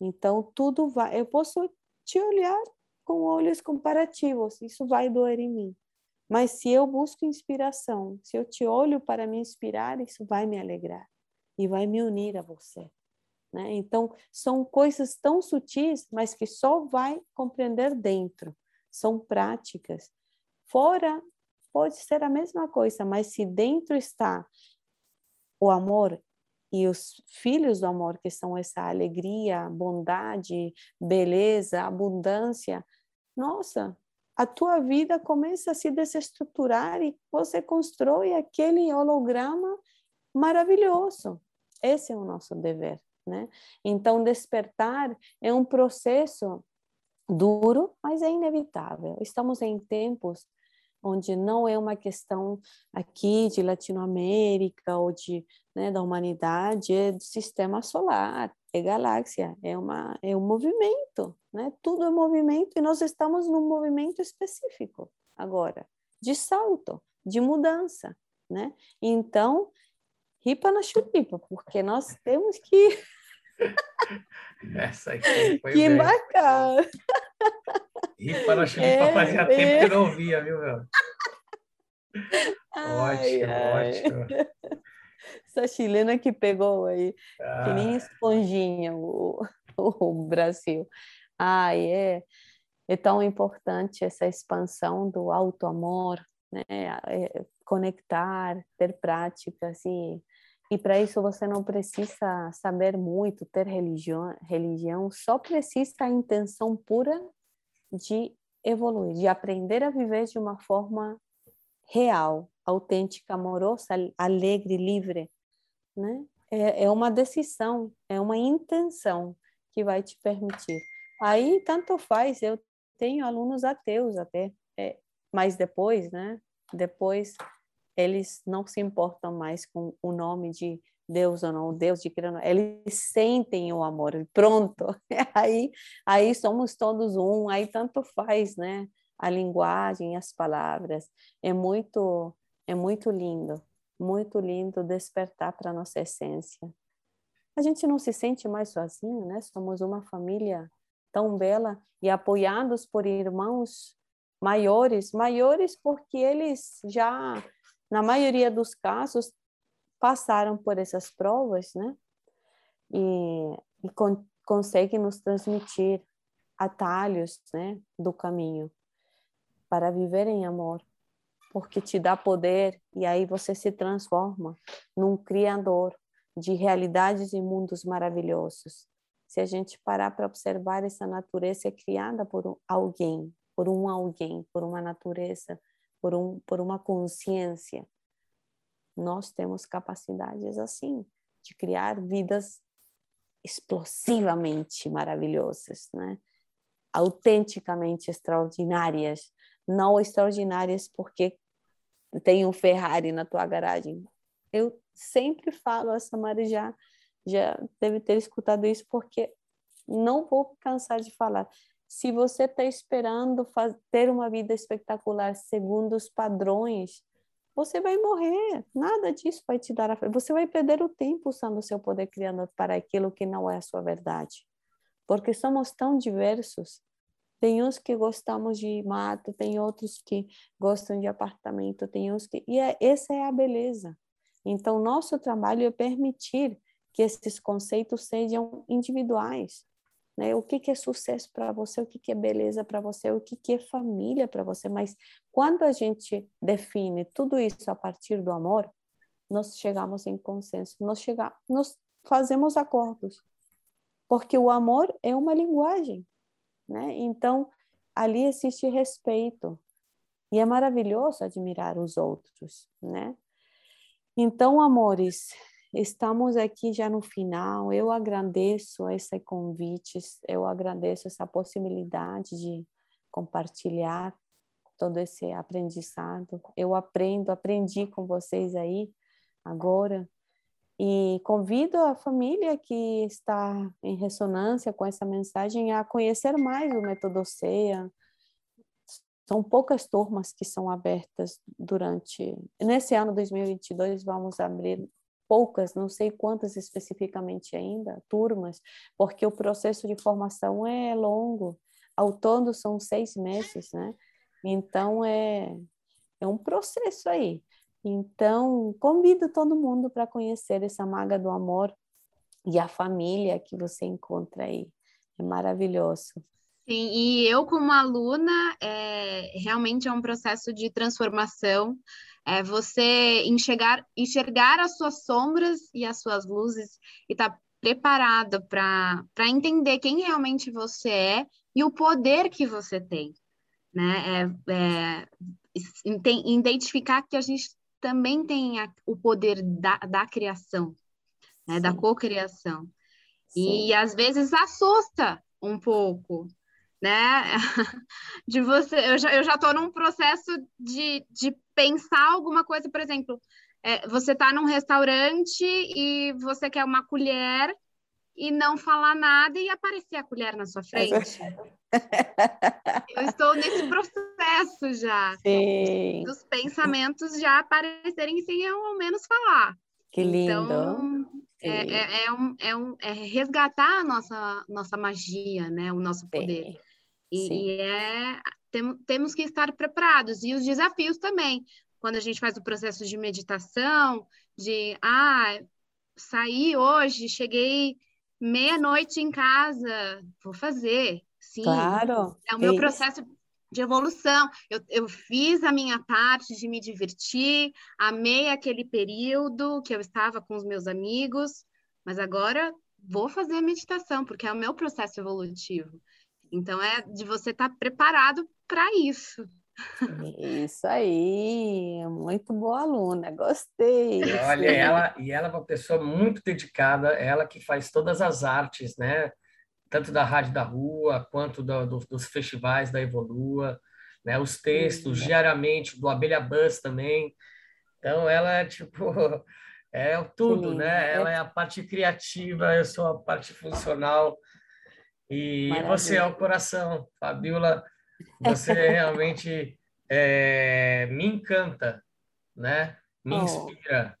Então, tudo vai. Eu posso te olhar com olhos comparativos, isso vai doer em mim. Mas se eu busco inspiração, se eu te olho para me inspirar, isso vai me alegrar e vai me unir a você. Né? Então, são coisas tão sutis, mas que só vai compreender dentro. São práticas. Fora, pode ser a mesma coisa, mas se dentro está o amor e os filhos do amor, que são essa alegria, bondade, beleza, abundância, nossa, a tua vida começa a se desestruturar e você constrói aquele holograma maravilhoso. Esse é o nosso dever, né? Então, despertar é um processo duro, mas é inevitável. Estamos em tempos onde não é uma questão aqui de Latinoamérica ou de né, da humanidade, é do sistema solar, é galáxia, é uma é um movimento, né? Tudo é movimento e nós estamos num movimento específico agora, de salto, de mudança, né? Então, ripa na chulipa, porque nós temos que Essa aqui foi que embarcar. Ripa na chulipa é, fazia é. tempo que não ouvia, viu, meu? Ai, ótimo, ai. ótimo. Essa chilena que pegou aí, ah. que nem ah. esponjinha o, o Brasil. Ai, é, é tão importante essa expansão do auto-amor, né? É, conectar, ter práticas e e para isso você não precisa saber muito, ter religião, religião, só precisa a intenção pura de evoluir, de aprender a viver de uma forma real, autêntica, amorosa, alegre, livre, né? É, é uma decisão, é uma intenção que vai te permitir. Aí tanto faz, eu tenho alunos ateus até, é, mas depois, né? Depois eles não se importam mais com o nome de Deus ou não, Deus de criação, eles sentem o amor, pronto, aí, aí somos todos um, aí tanto faz, né, a linguagem, as palavras, é muito, é muito lindo, muito lindo despertar para nossa essência. A gente não se sente mais sozinho, né, somos uma família tão bela e apoiados por irmãos maiores, maiores porque eles já na maioria dos casos, passaram por essas provas, né? E, e con conseguem nos transmitir atalhos, né, do caminho para viver em amor, porque te dá poder e aí você se transforma num criador de realidades e mundos maravilhosos. Se a gente parar para observar essa natureza é criada por alguém, por um alguém, por uma natureza por, um, por uma consciência. Nós temos capacidades assim, de criar vidas explosivamente maravilhosas, né? autenticamente extraordinárias, não extraordinárias porque tem um Ferrari na tua garagem. Eu sempre falo, a Samara já, já deve ter escutado isso, porque não vou cansar de falar. Se você está esperando ter uma vida espetacular segundo os padrões, você vai morrer. Nada disso vai te dar a Você vai perder o tempo usando o seu poder criador para aquilo que não é a sua verdade. Porque somos tão diversos. Tem uns que gostamos de mato, tem outros que gostam de apartamento, tem uns que. E é, essa é a beleza. Então, nosso trabalho é permitir que esses conceitos sejam individuais. Né? O que, que é sucesso para você, o que, que é beleza para você, o que, que é família para você. Mas quando a gente define tudo isso a partir do amor, nós chegamos em consenso, nós, chega, nós fazemos acordos. Porque o amor é uma linguagem. Né? Então, ali existe respeito. E é maravilhoso admirar os outros. Né? Então, amores, estamos aqui já no final. Eu agradeço esse convite, eu agradeço essa possibilidade de compartilhar todo esse aprendizado. Eu aprendo, aprendi com vocês aí agora. E convido a família que está em ressonância com essa mensagem a conhecer mais o método CEA. São poucas turmas que são abertas durante. Nesse ano 2022, vamos abrir poucas, não sei quantas especificamente ainda, turmas, porque o processo de formação é longo. Ao todo são seis meses, né? Então é, é um processo aí. Então, convido todo mundo para conhecer essa maga do amor e a família que você encontra aí. É maravilhoso. Sim, e eu como aluna, é, realmente é um processo de transformação. É você enxergar, enxergar as suas sombras e as suas luzes e estar tá preparado para entender quem realmente você é e o poder que você tem né? É, é, identificar que a gente também tem a, o poder da, da criação, né? Da cocriação. E às vezes assusta um pouco, né? De você, eu já, eu já tô num processo de, de pensar alguma coisa, por exemplo, é, você está num restaurante e você quer uma colher e não falar nada e aparecer a colher na sua frente. Eu estou nesse processo já. Sim. Dos pensamentos já aparecerem sem eu ao menos falar. Que lindo. Então, é, é, é, um, é, um, é resgatar a nossa, nossa magia, né? O nosso poder. E, e, é, tem, temos que estar preparados. E os desafios também. Quando a gente faz o processo de meditação, de, ah, saí hoje, cheguei meia-noite em casa, vou fazer. Sim, claro. é o meu Isso. processo de evolução. Eu, eu fiz a minha parte de me divertir, amei aquele período que eu estava com os meus amigos, mas agora vou fazer a meditação, porque é o meu processo evolutivo. Então, é de você estar preparado para isso. Isso aí, muito boa aluna, gostei. Olha, ela, e ela é uma pessoa muito dedicada, ela que faz todas as artes, né? Tanto da Rádio da Rua, quanto do, do, dos festivais da Evolua, né? Os textos, diariamente, do Abelha Bus também. Então, ela é tipo, é tudo, né? Ela é a parte criativa, eu sou a parte funcional. E Maravilha. você é o coração, Fabiola você realmente é, me encanta, né? Me oh. inspira,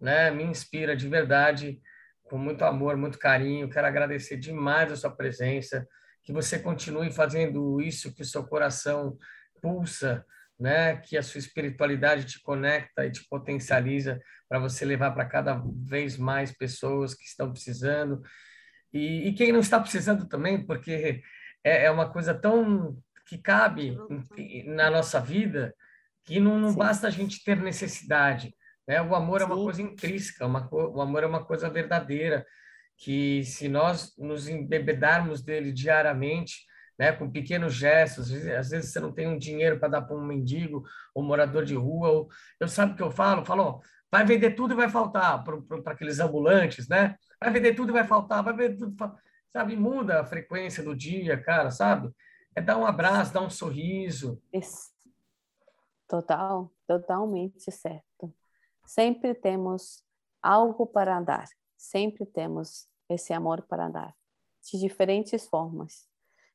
né? Me inspira de verdade, com muito amor, muito carinho. Quero agradecer demais a sua presença, que você continue fazendo isso, que o seu coração pulsa, né? Que a sua espiritualidade te conecta e te potencializa para você levar para cada vez mais pessoas que estão precisando. E, e, quem não está precisando também, porque é, é uma coisa tão que cabe na nossa vida que não, não basta a gente ter necessidade. Né? O amor Sim. é uma coisa intrínseca, uma, o amor é uma coisa verdadeira, que se nós nos embebedarmos dele diariamente, né, com pequenos gestos, às vezes você não tem um dinheiro para dar para um mendigo ou morador de rua, ou, eu sabe o que eu falo? Falo, vai vender tudo e vai faltar para aqueles ambulantes, né? Vai vender tudo e vai faltar, vai vender tudo, sabe? Muda a frequência do dia, cara, sabe? é dar um abraço, dar um sorriso. Total, totalmente certo. Sempre temos algo para dar, sempre temos esse amor para dar, de diferentes formas.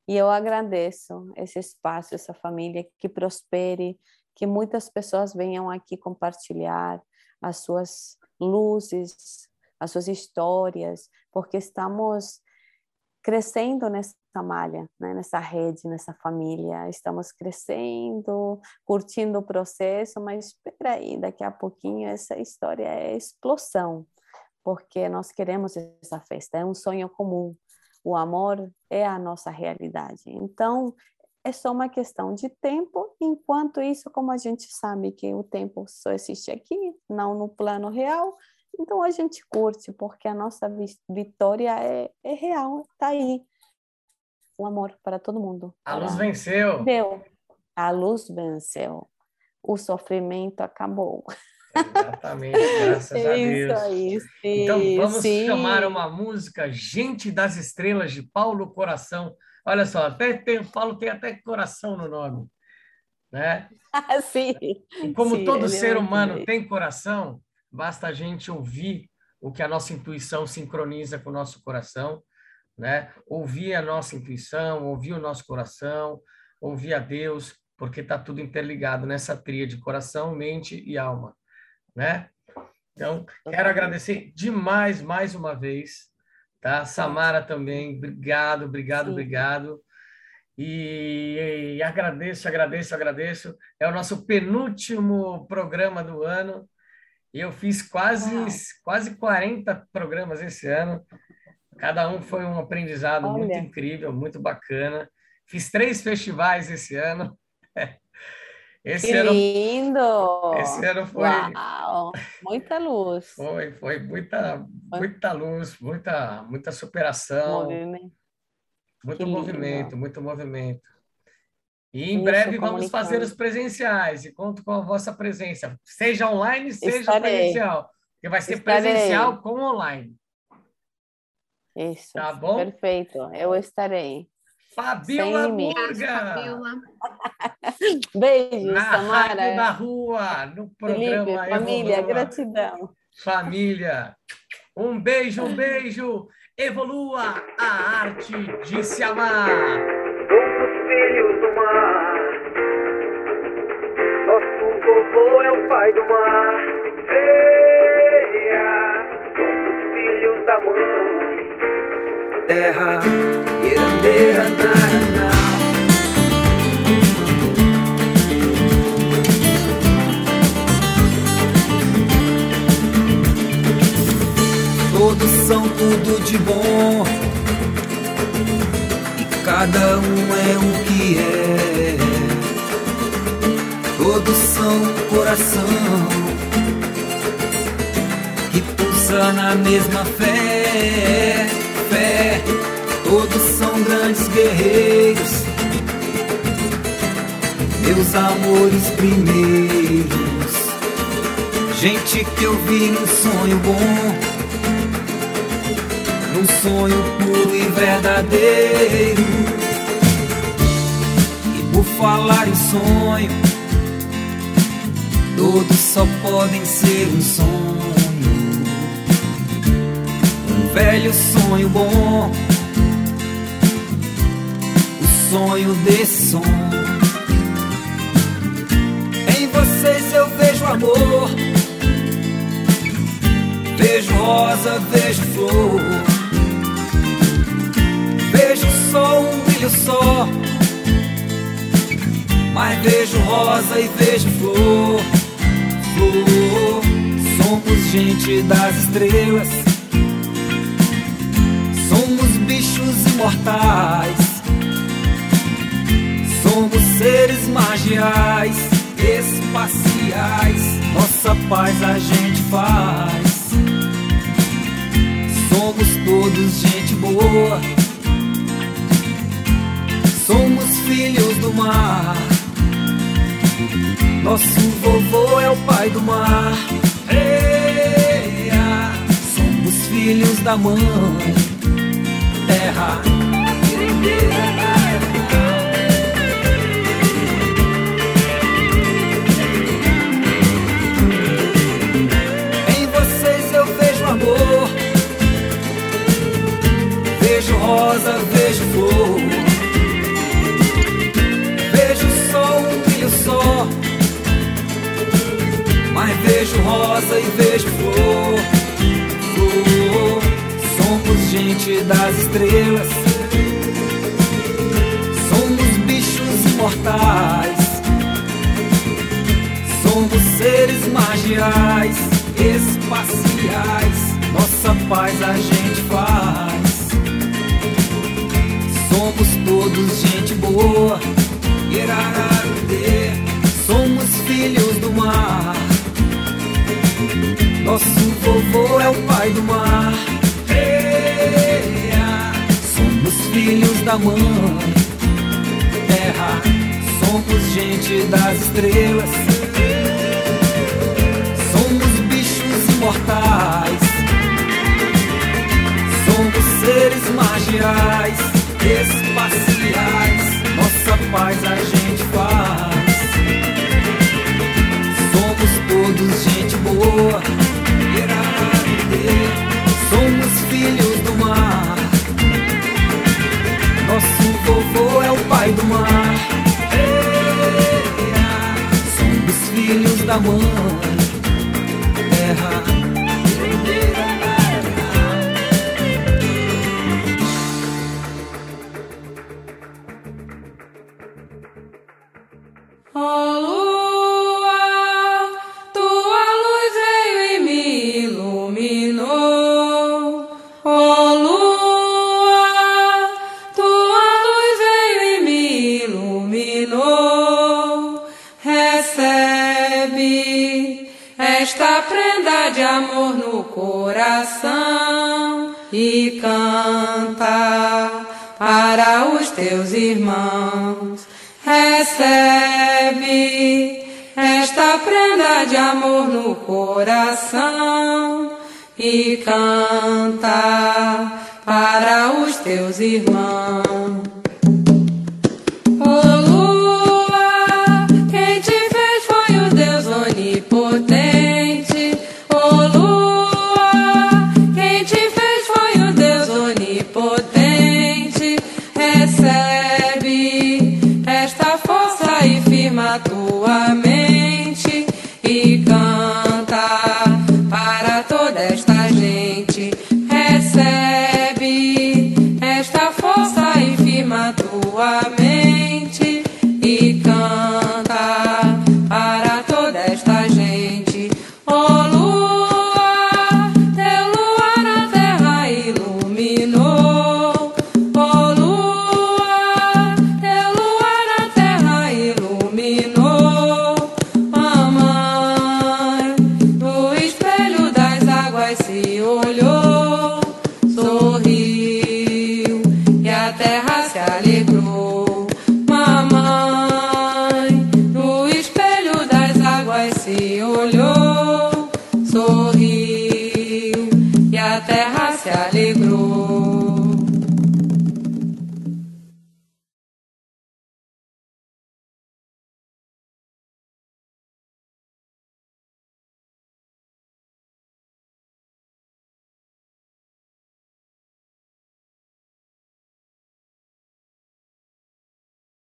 E eu agradeço esse espaço, essa família que prospere, que muitas pessoas venham aqui compartilhar as suas luzes, as suas histórias, porque estamos crescendo nessa malha, né? nessa rede, nessa família. Estamos crescendo, curtindo o processo, mas espera aí, daqui a pouquinho essa história é explosão, porque nós queremos essa festa, é um sonho comum. O amor é a nossa realidade. Então, é só uma questão de tempo, enquanto isso, como a gente sabe que o tempo só existe aqui, não no plano real, então a gente curte, porque a nossa vitória é, é real, está aí. O amor para todo mundo. A luz venceu. Deu. A luz venceu. O sofrimento acabou. Exatamente, graças a Deus. Isso aí, sim, então vamos sim. chamar uma música Gente das Estrelas de Paulo Coração. Olha só, até tem, Paulo tem até coração no nome, né? sim. E como sim, todo é ser humano tem coração, basta a gente ouvir o que a nossa intuição sincroniza com o nosso coração, né? Ouvir a nossa intuição, ouvir o nosso coração, ouvir a Deus, porque está tudo interligado nessa tríade coração, mente e alma, né? Então, quero agradecer demais mais uma vez, tá? Samara também, obrigado, obrigado, Sim. obrigado. E, e agradeço, agradeço, agradeço. É o nosso penúltimo programa do ano. E eu fiz quase, Uau. quase 40 programas esse ano. Cada um foi um aprendizado muito Olha. incrível, muito bacana. Fiz três festivais esse ano. Esse Que ano, lindo! esse ano foi, Uau! Muita luz. foi, foi muita, muita luz, muita, muita superação, Movimento. muito que lindo. movimento, muito movimento. E em Isso, breve vamos fazer os presenciais e conto com a vossa presença, seja online, seja Estarei. presencial, porque vai ser Estarei. presencial com online. Isso. Tá bom? Perfeito. Eu estarei. Fabiola. Murga. Beijos, na Rádio da Samara. Rua, no Felipe, programa família, Evolua. gratidão. Família, um beijo, um beijo. Evolua a arte de se amar. Somos filhos do mar. Nosso vovô é o pai do mar. Veia, somos filhos da mãe. Terra, de bom. E cada um é o que é. Todos são coração que pulsa na mesma fé. Fé. Todos são grandes guerreiros. Meus amores primeiros. Gente que eu vi num sonho bom sonho puro e verdadeiro. E por falar em sonho, todos só podem ser um sonho. Um velho sonho bom, o sonho desse som. Em vocês eu vejo amor. Vejo rosa, vejo flor. Só um brilho só. Mas vejo rosa e vejo flor. Flor. Somos gente das estrelas. Somos bichos imortais. Somos seres magiais, espaciais. Nossa paz a gente faz. Somos todos gente boa. Filhos do mar. Nosso vovô é o pai do mar. Eia, somos filhos da mãe. Terra. Em vocês eu vejo amor. Vejo rosa, vejo flor. Mas vejo rosa e vejo flor. Flor. Somos gente das estrelas. Somos bichos imortais. Somos seres magiais, espaciais. Nossa paz a gente faz. Somos todos gente boa. Somos filhos do mar. Nosso vovô é o pai do mar. Somos filhos da mãe, terra. Somos gente das estrelas. Somos bichos imortais. Somos seres marginais, espaciais. Nossa paz a gente faz. Somos todos gente boa, somos filhos do mar. Nosso vovô é o pai do mar. Somos filhos da mãe. Teus irmãos. Recebe esta prenda de amor no coração e canta para os teus irmãos.